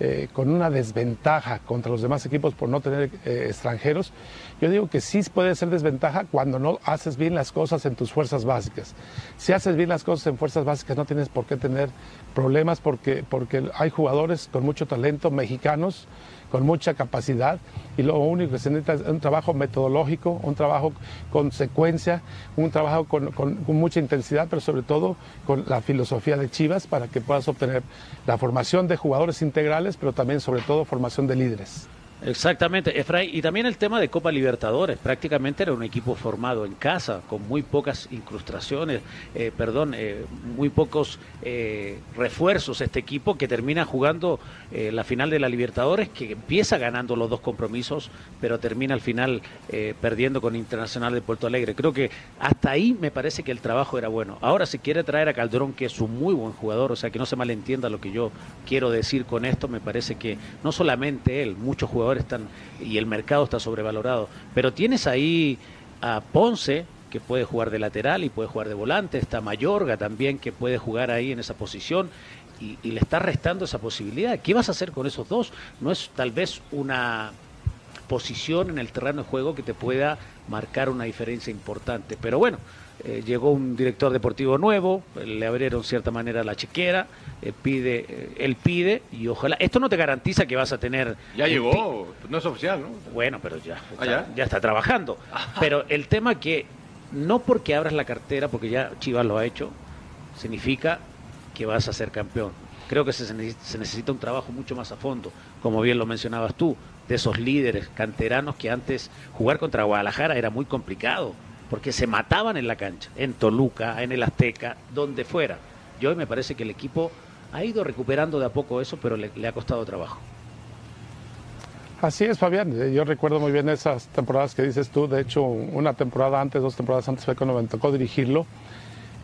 eh, con una desventaja contra los demás equipos por no tener eh, extranjeros, yo digo que sí puede ser desventaja cuando no haces bien las cosas en tus fuerzas básicas. Si haces bien las cosas en fuerzas básicas no tienes por qué tener problemas porque, porque hay jugadores con mucho talento mexicanos con mucha capacidad y lo único que se necesita es un trabajo metodológico, un trabajo con secuencia, un trabajo con, con- con mucha intensidad, pero sobre todo con la filosofía de Chivas para que puedas obtener la formación de jugadores integrales, pero también sobre todo formación de líderes. Exactamente, Efraín. Y también el tema de Copa Libertadores. Prácticamente era un equipo formado en casa, con muy pocas incrustaciones, eh, perdón, eh, muy pocos eh, refuerzos. Este equipo que termina jugando eh, la final de la Libertadores, que empieza ganando los dos compromisos, pero termina al final eh, perdiendo con Internacional de Puerto Alegre. Creo que hasta ahí me parece que el trabajo era bueno. Ahora se quiere traer a Calderón, que es un muy buen jugador, o sea que no se malentienda lo que yo quiero decir con esto. Me parece que no solamente él, muchos jugadores están y el mercado está sobrevalorado, pero tienes ahí a Ponce que puede jugar de lateral y puede jugar de volante, está Mayorga también que puede jugar ahí en esa posición y, y le está restando esa posibilidad. ¿Qué vas a hacer con esos dos? No es tal vez una posición en el terreno de juego que te pueda marcar una diferencia importante, pero bueno. Eh, llegó un director deportivo nuevo, le abrieron cierta manera la chequera, eh, pide, eh, él pide y ojalá. Esto no te garantiza que vas a tener. Ya llegó, no es oficial, ¿no? bueno, pero ya está, ¿Ah, ya? ya está trabajando. [LAUGHS] Pero el tema que no porque abras la cartera, porque ya Chivas lo ha hecho, significa que vas a ser campeón. Creo que se, se necesita un trabajo mucho más a fondo, como bien lo mencionabas tú, de esos líderes canteranos que antes jugar contra Guadalajara era muy complicado, porque se mataban en la cancha, en Toluca, en el Azteca, donde fuera. Y hoy me parece que el equipo ha ido recuperando de a poco eso, pero le- le ha costado trabajo. Así es, Fabián. Eh, Yo recuerdo muy bien esas temporadas que dices tú. De hecho, una temporada antes, dos temporadas antes fue cuando me tocó dirigirlo.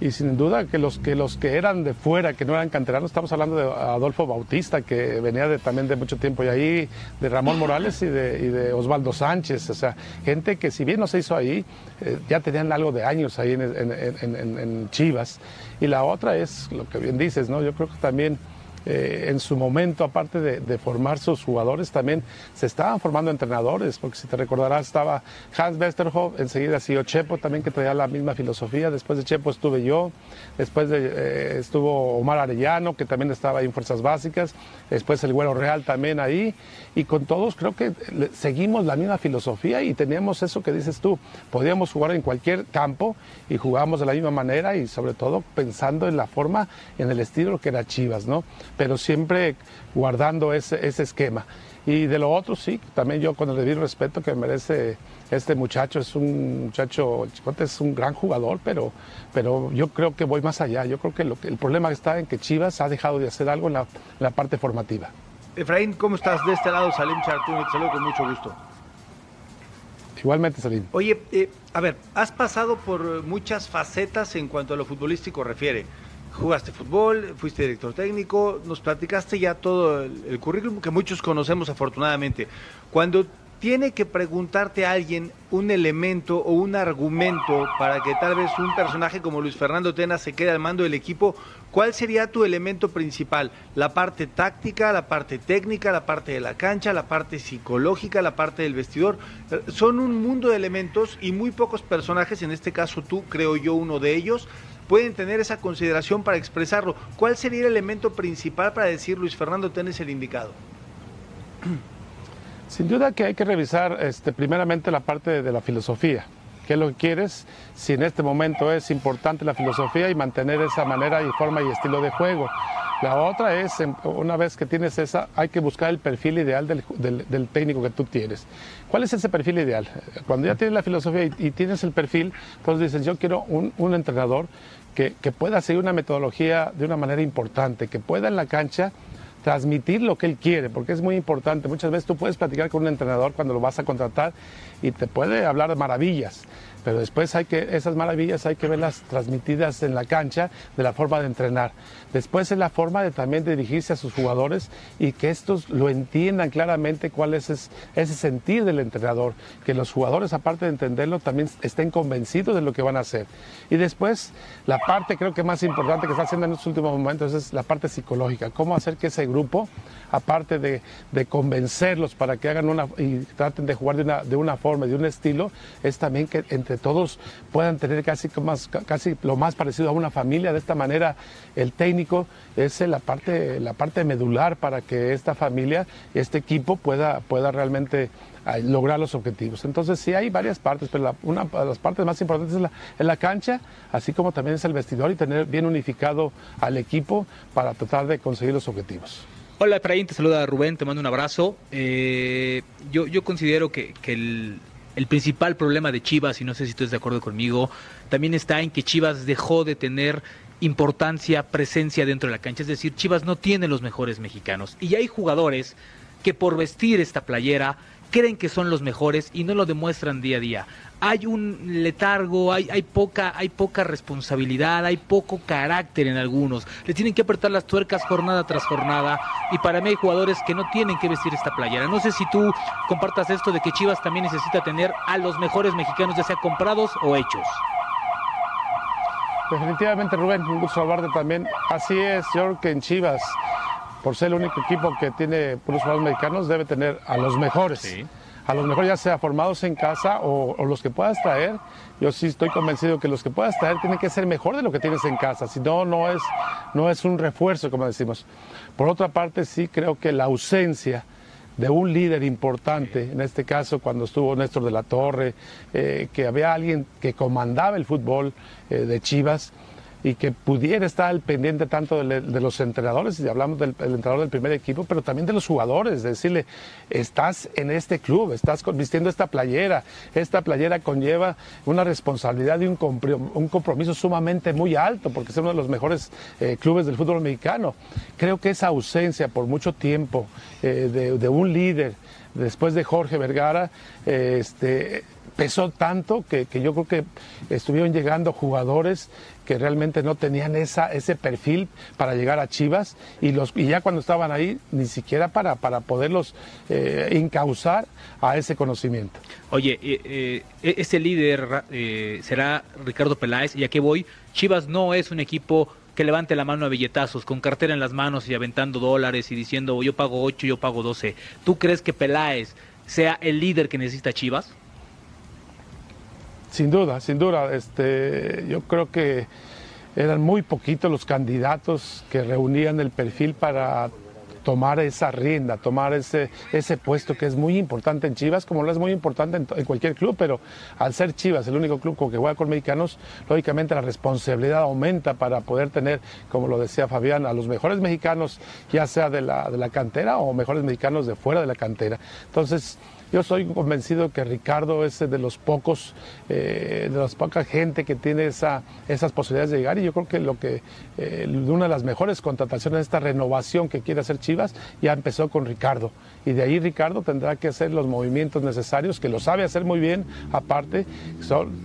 Y sin duda que los que los que eran de fuera, que no eran canteranos, estamos hablando de Adolfo Bautista, que venía de, también de mucho tiempo y ahí, de Ramón Morales y de, y de Osvaldo Sánchez, o sea, gente que si bien no se hizo ahí, eh, ya tenían algo de años ahí en, Chivas. Y la otra es lo que bien dices, ¿no? Yo creo que también eh, en su momento, aparte de, formar sus jugadores, también se estaban formando entrenadores, porque si te recordarás estaba Hans Westerhoff, enseguida siguió Chepo también que traía la misma filosofía, después de Chepo estuve yo, después de, eh, estuvo Omar Arellano, que también estaba ahí en Fuerzas Básicas, después el Güero Real también ahí, y con todos creo que seguimos la misma filosofía y teníamos eso que dices tú, podíamos jugar en cualquier campo y jugábamos de la misma manera y sobre todo pensando en la forma, en el estilo que era Chivas, ¿no? Pero siempre guardando ese, ese esquema. Y de lo otro, sí, también yo con el debido respeto que merece este muchacho, es un muchacho, Chicote es un gran jugador, pero, pero yo creo que voy más allá. Yo creo que, lo que el problema está en que Chivas ha dejado de hacer algo en la, en la parte formativa. Efraín, ¿cómo estás? De este lado, Salim Chartuni, te saludo con mucho gusto. Igualmente, Salim. Oye, eh, a ver, has pasado por muchas facetas en cuanto a lo futbolístico refiere. Jugaste fútbol, fuiste director técnico, nos platicaste ya todo el, el currículum que muchos conocemos afortunadamente. Cuando tiene que preguntarte a alguien un elemento o un argumento para que tal vez un personaje como Luis Fernando Tena se quede al mando del equipo, ¿cuál sería tu elemento principal? ¿La parte táctica, la parte técnica, la parte de la cancha, la parte psicológica, la parte del vestidor? Eh, Son un mundo de elementos y muy pocos personajes, en este caso tú, creo yo, uno de ellos, pueden tener esa consideración para expresarlo. ¿Cuál sería el elemento principal para decir Luis Fernando Tena es el indicado? Sin duda que hay que revisar este, primeramente la parte de la filosofía. ¿Qué es lo que quieres? Si en este momento es importante la filosofía y mantener esa manera y forma y estilo de juego. La otra es, en- una vez que tienes esa, hay que buscar el perfil ideal del, del- del técnico que tú tienes. ¿Cuál es ese perfil ideal? Cuando ya tienes la filosofía y, y tienes el perfil, entonces dices, yo quiero un, un entrenador que, que pueda seguir una metodología de una manera importante, que pueda en la cancha transmitir lo que él quiere, porque es muy importante. Muchas veces tú puedes platicar con un entrenador cuando lo vas a contratar y te puede hablar de maravillas, pero después hay que, esas maravillas hay que verlas transmitidas en la cancha de la forma de entrenar. Después es la forma de también dirigirse a sus jugadores y que estos lo entiendan claramente cuál es es- ese sentir del entrenador, que los jugadores aparte de entenderlo también estén convencidos de lo que van a hacer. Y después la parte creo que más importante que está haciendo en estos últimos momentos es la parte psicológica, cómo hacer que ese grupo, aparte de, de convencerlos para que hagan una y traten de jugar de una, de una forma, de un estilo, es también que entre todos puedan tener casi, más, casi lo más parecido a una familia. De esta manera el técnico es la parte, la parte medular para que esta familia, este equipo pueda, pueda realmente lograr los objetivos. Entonces sí hay varias partes, pero una de las partes más importantes es la, es la cancha, así como también es el vestidor y tener bien unificado al equipo para tratar de conseguir los objetivos. Hola Efraín, te saluda Rubén, te mando un abrazo. Eh, yo, yo considero que, que el, el principal problema de Chivas, y no sé si tú estás de acuerdo conmigo, también está en que Chivas dejó de tener importancia, presencia dentro de la cancha. Es decir, Chivas no tiene los mejores mexicanos. Y hay jugadores que por vestir esta playera creen que son los mejores y no lo demuestran día a día. Hay un letargo, hay, hay, poca, hay poca responsabilidad, hay poco carácter en algunos. Le tienen que apretar las tuercas jornada tras jornada y para mí hay jugadores que no tienen que vestir esta playera. No sé si tú compartas esto de que Chivas también necesita tener a los mejores mexicanos, ya sea comprados o hechos. Definitivamente, Rubén, un gusto saludarte también. Así es, yo creo que en Chivas, por ser el único equipo que tiene puros jugadores mexicanos, debe tener a los mejores. A los mejores, ya sea formados en casa o, o los que puedas traer. Yo sí estoy convencido que los que puedas traer tienen que ser mejor de lo que tienes en casa. Si no, no es, no es un refuerzo, como decimos. Por otra parte, sí creo que la ausencia de un líder importante, en este caso cuando estuvo Néstor de la Torre, eh, que había alguien que comandaba el fútbol eh, de Chivas y que pudiera estar al pendiente tanto de, los entrenadores, y hablamos del el entrenador del primer equipo, pero también de los jugadores, de decirle, estás en este club, estás vistiendo esta playera, esta playera conlleva una responsabilidad y un, compro- un compromiso sumamente muy alto, porque es uno de los mejores eh, clubes del fútbol mexicano. Creo que esa ausencia por mucho tiempo eh, de, un líder, después de Jorge Vergara, eh, este, pesó tanto que yo creo que estuvieron llegando jugadores que realmente no tenían esa, ese perfil para llegar a Chivas y, los, y ya cuando estaban ahí, ni siquiera para, para poderlos eh, encauzar a ese conocimiento. Oye, eh, eh, ese líder eh, será Ricardo Peláez, y a qué voy, Chivas no es un equipo que levante la mano a billetazos, con cartera en las manos y aventando dólares y diciendo yo pago 8, yo pago 12. ¿Tú crees que Peláez sea el líder que necesita Chivas? Sin duda, sin duda. Este, yo creo que eran muy poquitos los candidatos que reunían el perfil para tomar esa rienda, tomar ese, ese puesto que es muy importante en Chivas, como lo es muy importante en, en, cualquier club, pero al ser Chivas el único club con que juega con mexicanos, lógicamente la responsabilidad aumenta para poder tener, como lo decía Fabián, a los mejores mexicanos, ya sea de la, de la cantera o mejores mexicanos de fuera de la cantera. Entonces, yo soy convencido que Ricardo es de los pocos, eh, de las poca gente que tiene esa, esas posibilidades de llegar y yo creo que lo que eh, una de las mejores contrataciones esta renovación que quiere hacer Chivas ya empezó con Ricardo. Y de ahí Ricardo tendrá que hacer los movimientos necesarios que lo sabe hacer muy bien aparte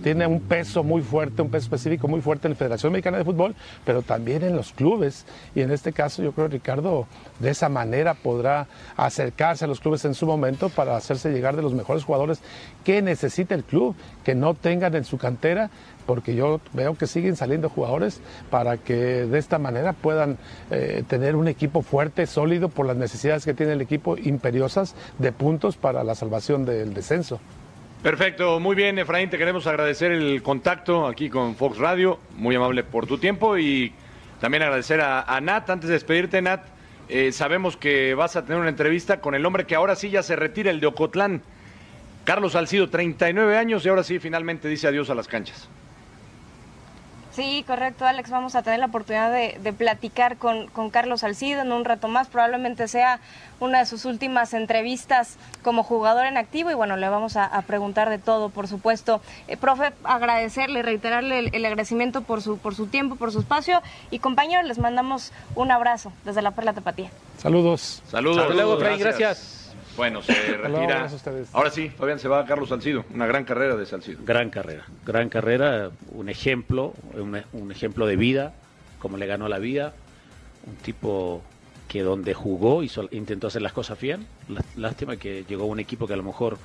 tiene un peso muy fuerte un peso específico muy fuerte en la Federación Mexicana de Fútbol pero también en los clubes. Y en este caso yo creo que Ricardo de esa manera podrá acercarse a los clubes en su momento para hacerse llegar de los mejores jugadores que necesita el club, que no tengan en su cantera, porque yo veo que siguen saliendo jugadores para que de esta manera puedan eh, tener un equipo fuerte, sólido, por las necesidades que tiene el equipo, imperiosas de puntos para la salvación del descenso. Perfecto, muy bien, Efraín, te queremos agradecer el contacto aquí con Fox Radio, muy amable por tu tiempo y también agradecer a, a Nat, antes de despedirte, Nat, eh, sabemos que vas a tener una entrevista con el hombre que ahora sí ya se retira, el de Ocotlán, Carlos Salcido, 39 años y ahora sí finalmente dice adiós a las canchas. Sí, correcto, Alex. Vamos a tener la oportunidad de, de platicar con, con, Carlos Salcido en un rato más. Probablemente sea una de sus últimas entrevistas como jugador en activo y bueno, le vamos a, a preguntar de todo, por supuesto. Eh, profe, agradecerle, reiterarle el, el, agradecimiento por su, por su tiempo, por su espacio y compañeros, les mandamos un abrazo desde la Perla Tapatía. Saludos. Saludos. Hasta luego, Freddy, gracias. Bueno, se retira. Ahora sí, Fabián, se va Carlos Salcido. Una gran carrera de Salcido. Gran carrera, gran carrera, un ejemplo, un, un ejemplo de vida, como le ganó la vida. Un tipo que donde jugó hizo, intentó hacer las cosas bien. Lástima que llegó a un equipo que a lo mejor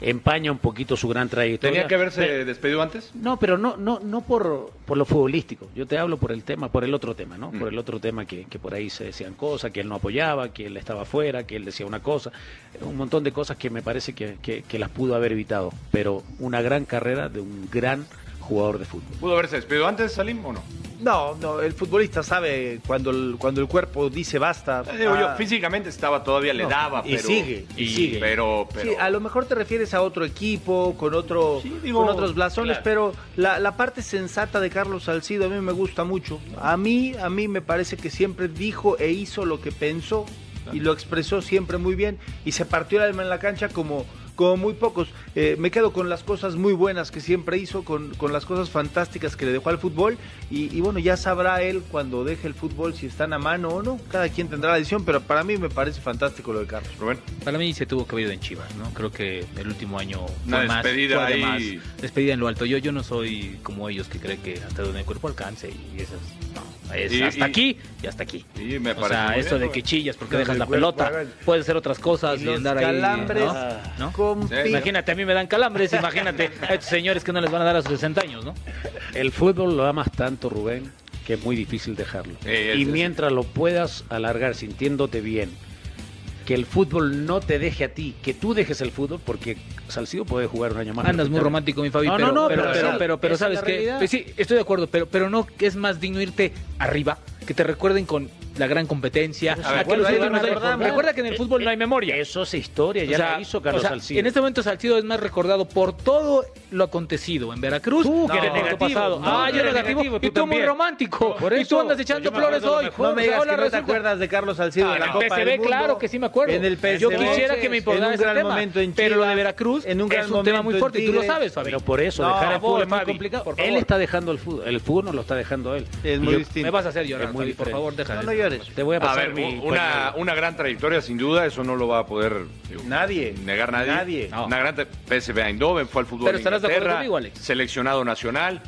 empaña un poquito su gran trayectoria. ¿Tenía que haberse pero, despedido antes? No, pero no, no, no por, por lo futbolístico. Yo te hablo por el tema, por el otro tema, ¿no? Mm. Por el otro tema que, que, por ahí se decían cosas, que él no apoyaba, que él estaba afuera, que él decía una cosa. Un montón de cosas que me parece que, que, que las pudo haber evitado. Pero una gran carrera de un gran jugador de fútbol. ¿Pudo haberse despedido antes, Salim, o no? No, no, el futbolista sabe cuando el, cuando el cuerpo dice basta. Eh, digo, ah, yo, físicamente estaba todavía, le no, daba, y pero. Sigue, y, sigue. Pero, pero... Sí, a lo mejor te refieres a otro equipo, con otro, sí, digo, con otros blasones, claro. pero la, la, parte sensata de Carlos Salcido a mí me gusta mucho. A mí, a mí me parece que siempre dijo e hizo lo que pensó y lo expresó siempre muy bien y se partió el alma en la cancha como como muy pocos. Eh, me quedo con las cosas muy buenas que siempre hizo, con, con las cosas fantásticas que le dejó al fútbol. Y, y, bueno, ya sabrá él cuando deje el fútbol si están a mano o no. Cada quien tendrá la decisión, pero para mí me parece fantástico lo de Carlos. Rubén. Para mí se tuvo que haber ido en Chivas, ¿no? Creo que el último año fue Una más, despedida fue ahí. más despedida en lo alto. Yo, yo no soy como ellos que creen que hasta donde el cuerpo alcance y esas. Es Y- hasta y- aquí y hasta aquí. Me O sea, eso bien, de que chillas porque dejas la pelota, puedes hacer otras cosas Y y, los andar calambres, ahí, ¿no? ¿No? con Sí. pi- Imagínate, a mí me dan calambres, [LAUGHS] imagínate a estos señores que no les van a dar a sus 60 años, ¿no? El fútbol lo amas tanto, Rubén, que es muy difícil dejarlo. Y mientras lo puedas alargar sintiéndote bien, que el fútbol no te deje a ti, que tú dejes el fútbol, porque Salcido puede jugar un año más. Andas muy romántico, mi Fabi, No, pero, no, no, pero, pero pero, sí, pero, pero esa ¿sabes realidad. Pues sí, estoy de acuerdo, pero, pero no es más digno irte arriba, que te recuerden con la gran competencia. Pero a sí, que bueno, los ahí últimos van a años- recordar. Recuerda que en el fútbol no hay memoria. Eso es historia, ya O sea, la hizo Carlos o sea, Salcido. En este momento Salcido es más recordado por todo lo acontecido en Veracruz. Tú, que eres el negativo. pasado. No, ah, yo eres negativo. negativo, y tú tú muy también. romántico. Por y tú andas echando flores hoy. No me digas que no te acuerdas de Carlos Salcido Ah, en la en Copa PSV, del Mundo. claro que sí me acuerdo. En el PSV, Yo quisiera que me importara ese gran tema, momento en pero lo de Veracruz en un gran es un tema muy fuerte y tú lo sabes, Fabi. Pero por eso, No, dejar el fútbol es muy complicado. Él está dejando el fútbol, el fútbol no lo está dejando él. Es muy distinto. Me vas a hacer llorar, por favor, deja te voy a pasar a ver, una, una, gran trayectoria, sin duda, eso no lo va a poder nadie negar nadie. nadie. No. Una gran PSV Eindhoven fue al fútbol Pero estarás de acuerdo conmigo, Alex. seleccionado nacional.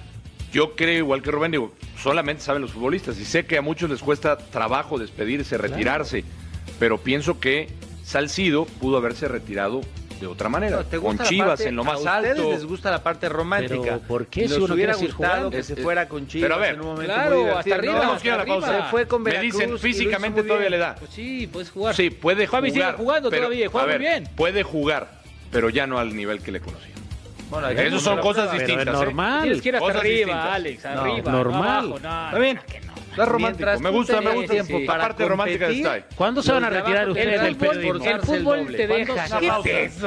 Yo creo, igual que Rubén, digo, solamente saben los futbolistas y sé que a muchos les cuesta trabajo despedirse, retirarse, pero pienso que Salcido pudo haberse retirado de otra manera. No, con Chivas parte, en lo más a alto. A ustedes les gusta la parte romántica. Pero ¿por qué si uno hubiera gustado que es, se fuera eh, con Chivas pero a ver, en un momento claro, muy hasta arriba, no, hasta la pausa. Se fue con Veracruz, Me dicen físicamente todavía le da. Pues sí, puedes jugar. Sí, puede Javi jugar. sigue jugando pero, todavía, juega muy bien. Puede jugar, pero ya no al nivel que le conocía. Bueno, Esas son cosas distintas. Pero ¿eh? normal. ¿eh? Tienes que ir hasta cosas arriba, distintas. Alex, arriba. No, normal. Abajo, no, Está bien. La romántica. Me gusta, me gusta. Parte romántica de Style. ¿Cuándo se van a retirar ustedes del periodismo? El fútbol te deja. ¿Qué es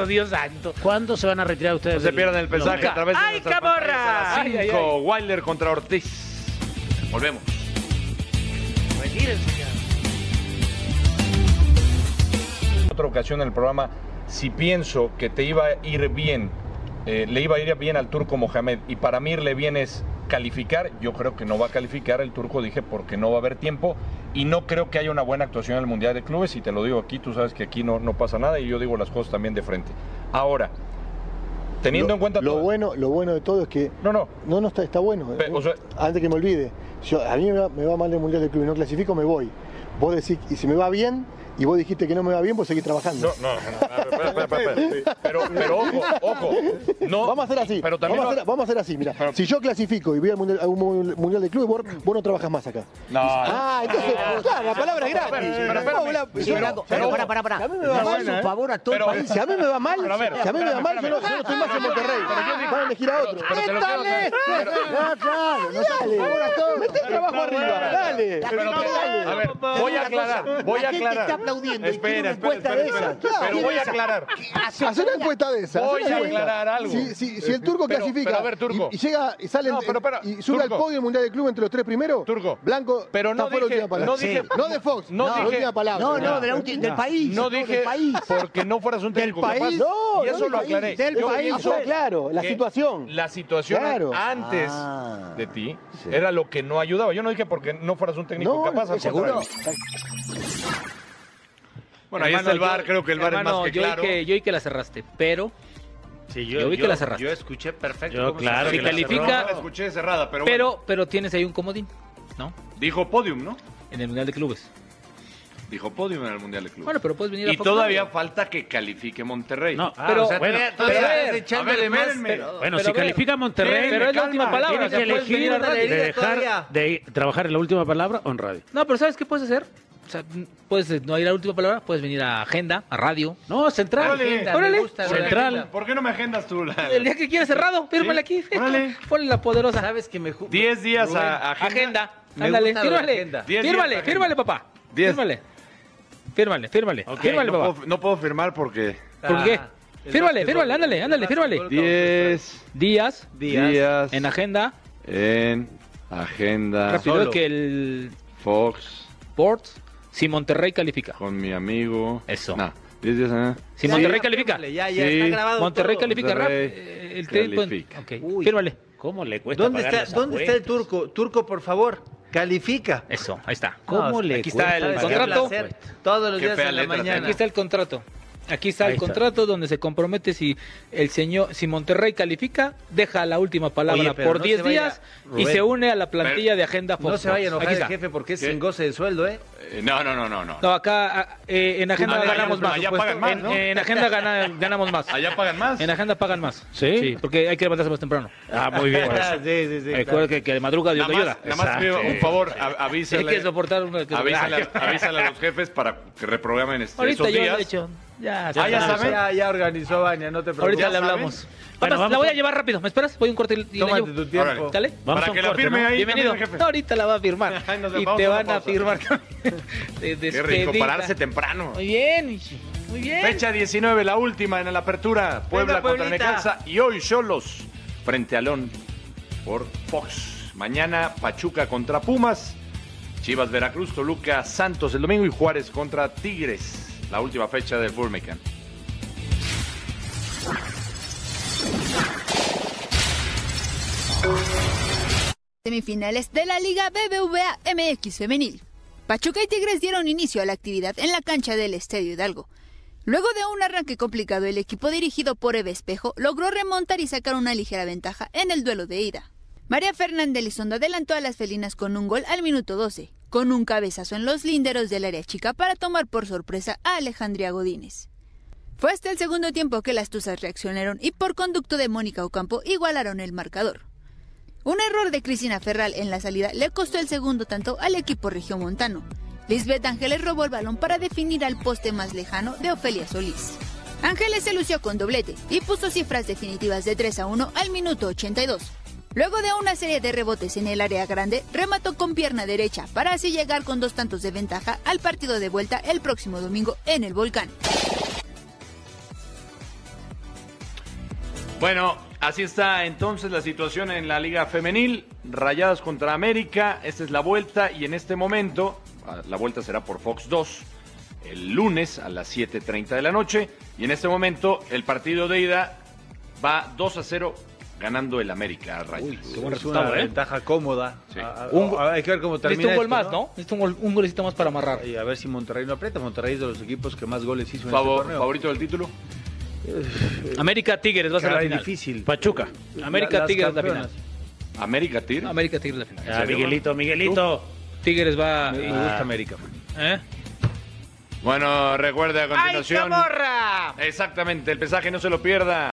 ¿Cuándo se van a retirar ustedes? Se pierdan el mensaje ¡Ay, camorra! 5, Wilder contra Ortiz. Volvemos. Retírense, otra ocasión en el programa, si pienso que te iba a ir bien, eh, le iba a ir bien al turco Mohamed, y para mí irle bien es calificar, yo creo que no va a calificar el turco, dije, porque no va a haber tiempo y no creo que haya una buena actuación en el Mundial de Clubes y te lo digo aquí, tú sabes que aquí no, no pasa nada y yo digo las cosas también de frente. Ahora, teniendo en cuenta... Lo todo, bueno, lo bueno de todo es que... No, no. No, no, está, está bueno. O eh, Antes que me olvide, yo, a mí me va, me va mal el Mundial de Clubes, no clasifico, me voy. Vos decís, y si me va bien, y vos dijiste que no me va bien, vos seguís trabajando. No, no, no. Pero, pero ojo, ojo. No, vamos a hacer así. Pero también vamos, a hacer, así, mira. Si yo clasifico y voy al mundial, a un mundial de clubes, vos, no trabajas más acá. No. Ah, entonces, claro, la palabra es. Pero, pero, a mí me va mal, por favor, a todo el. Si a mí me va mal, a mí me va mal, yo no estoy más en Monterrey. Van a elegir a otro. No, claro, no el trabajo arriba, dale. A ver, voy a aclarar, voy a aclarar aplaudiendo. Espera, espera, pero voy a aclarar. Hacer una encuesta de esas. Voy a aclarar algo. Si, el turco clasifica. Y, llega, y sale no, pero, y sube turco. al podio del Mundial de Club entre los tres primeros, turco. Blanco pero no dije, última palabra. No, dije, no de Fox, no, no dije, última palabra. No, no, del país. No dije del país. porque no fueras un técnico del país. Capaz, y eso lo aclaré. Del país, claro, la situación. La situación antes ah. de ti era lo que no ayudaba. Yo no dije porque no fueras un técnico capaz. Seguro. Bueno, hermano, ahí está el bar, creo que el bar hermano, es más que yo claro. Que, yo y que la cerraste, pero Sí, yo, vi que la cerraste. Yo escuché perfecto. Yo, claro, si califica. La, escuché cerrada, pero. Pero, pero tienes ahí un comodín, ¿no? Dijo podium, ¿no? En el Mundial de Clubes. Dijo podium en el Mundial de Clubes. Bueno, pero puedes venir y a Y todavía falta que califique Monterrey. No, ah, pero, o sea, bueno, todavía más. Pero, bueno, pero, si califica Monterrey. Pero es la última palabra. Tienes que elegir de dejar de trabajar en la última palabra o en radio. No, pero ¿sabes qué puedes hacer? O sea, puedes no ir a la última palabra, puedes venir a agenda, a radio. No, central. Órale, agenda, órale. Gusta, central. ¿Por qué no me agendas tú? La... [LAUGHS] El día que quieras cerrado, fírmale aquí. [LAUGHS] Órale. Ponle la poderosa. Sabes que me 10 días a agenda. agenda. Ándale, fírmale. Fírmale, fírmale, papá. Diez. Fírmale. Fírmale, fírmale. Fírmale, no papá. Puedo, no puedo firmar porque. ¿Por qué? Ah, fírmale, fírmale, ándale, ándale, fírmale. 10 días, días en agenda. En agenda. Rápido que el Fox Sports si Monterrey califica. Con mi amigo. Eso. Nah. ¿eh? Si Monterrey califica. Ya, ya sí. está grabado Monterrey todo. califica. Rap, eh, el califica. Okay. Fírmale. ¿Cómo le cuesta ¿Dónde está, ¿dónde está el turco? Turco, por favor, califica. Eso, ahí está. ¿Cómo no, le aquí cuesta? está el contrato. Placer, todos los Qué días a la mañana. Aquí está el contrato. Aquí está el contrato donde se compromete si el señor, si Monterrey califica, deja la última palabra por 10 días y se une a la plantilla de Agenda Fox. No se vaya a enojar el jefe porque es ¿Qué? sin goce de sueldo, ¿eh? eh no, no, no, no. No, no acá ah, eh, en Agenda ah, ganamos más. Allá pagan más, ¿no? en, Agenda ganamos más. Allá pagan más. En Agenda pagan más. Sí. porque hay que levantarse más temprano. Ah, muy bien. [LAUGHS] sí. Recuerda que, que de madruga Dios nada más, Nada más, un favor, avísale. Hay que soportar. [LAUGHS] Avísale, a los jefes para que reprogramen este, estos días. Ahorita yo, de hecho... Ya, ya, ya, organizó Baña no te preocupes. Ahorita le hablamos. La voy a llevar rápido. ¿Me esperas? Voy a un corte y la tu tiempo. ¿Dale? Para que la firme ahí. Bienvenido. También, ahorita la va a firmar. [LAUGHS] Y te van a firmar. [LAUGHS] de Qué rico, pararse temprano. Muy bien, muy bien. Fecha 19, la última en la apertura. Puebla contra Necaxa. Y hoy Cholos frente a León por Fox. Mañana Pachuca contra Pumas. Chivas Veracruz, Toluca Santos el domingo y Juárez contra Tigres la última fecha del Birmingham. Semifinales de la Liga BBVA MX Femenil. Pachuca y Tigres dieron inicio a la actividad en la cancha del Estadio Hidalgo. Luego de un arranque complicado, el equipo dirigido por Eve Espejo logró remontar y sacar una ligera ventaja en el duelo de ida. María Fernanda Elizondo adelantó a las felinas con un gol al minuto 12 con un cabezazo en los linderos del área chica para tomar por sorpresa a Alejandría Godínez. Fue hasta el segundo tiempo que las Tuzas reaccionaron y por conducto de Mónica Ocampo igualaron el marcador. Un error de Cristina Ferral en la salida le costó el segundo tanto al equipo regiomontano. Lisbeth Ángeles robó el balón para definir al poste más lejano de Ofelia Solís. Ángeles se lució con doblete y puso cifras definitivas de 3 a 1 al minuto 82. Luego de una serie de rebotes en el área grande, remató con pierna derecha para así llegar con dos tantos de ventaja al partido de vuelta el próximo domingo en el Volcán. Bueno, así está entonces la situación en la Liga Femenil. Rayadas contra América. Esta es la vuelta y en este momento, ah, la vuelta será por Fox 2 el lunes a las 7.30 de la noche. Y en este momento el partido de ida va 2 a 0 ganando el América a Rayadas. qué buen resultado, una ¿eh? ventaja cómoda. Sí. A- a- Un- a- hay que ver cómo termina un gol esto, más, ¿no? Necesita un, gol, un golecito más para amarrar. Y a ver si Monterrey no aprieta. Monterrey es de los equipos que más goles hizo en Favor- este torneo. ¿Favorito del título? América Tigres va a ser la final. difícil. Pachuca. América Tigres la final. ¿América Tigres? América Tigres la final. Ah, Miguelito, Miguelito. Tigres va. Me me gusta América. ¿Eh? Bueno, recuerde a continuación. Exactamente, el pesaje no se lo pierda.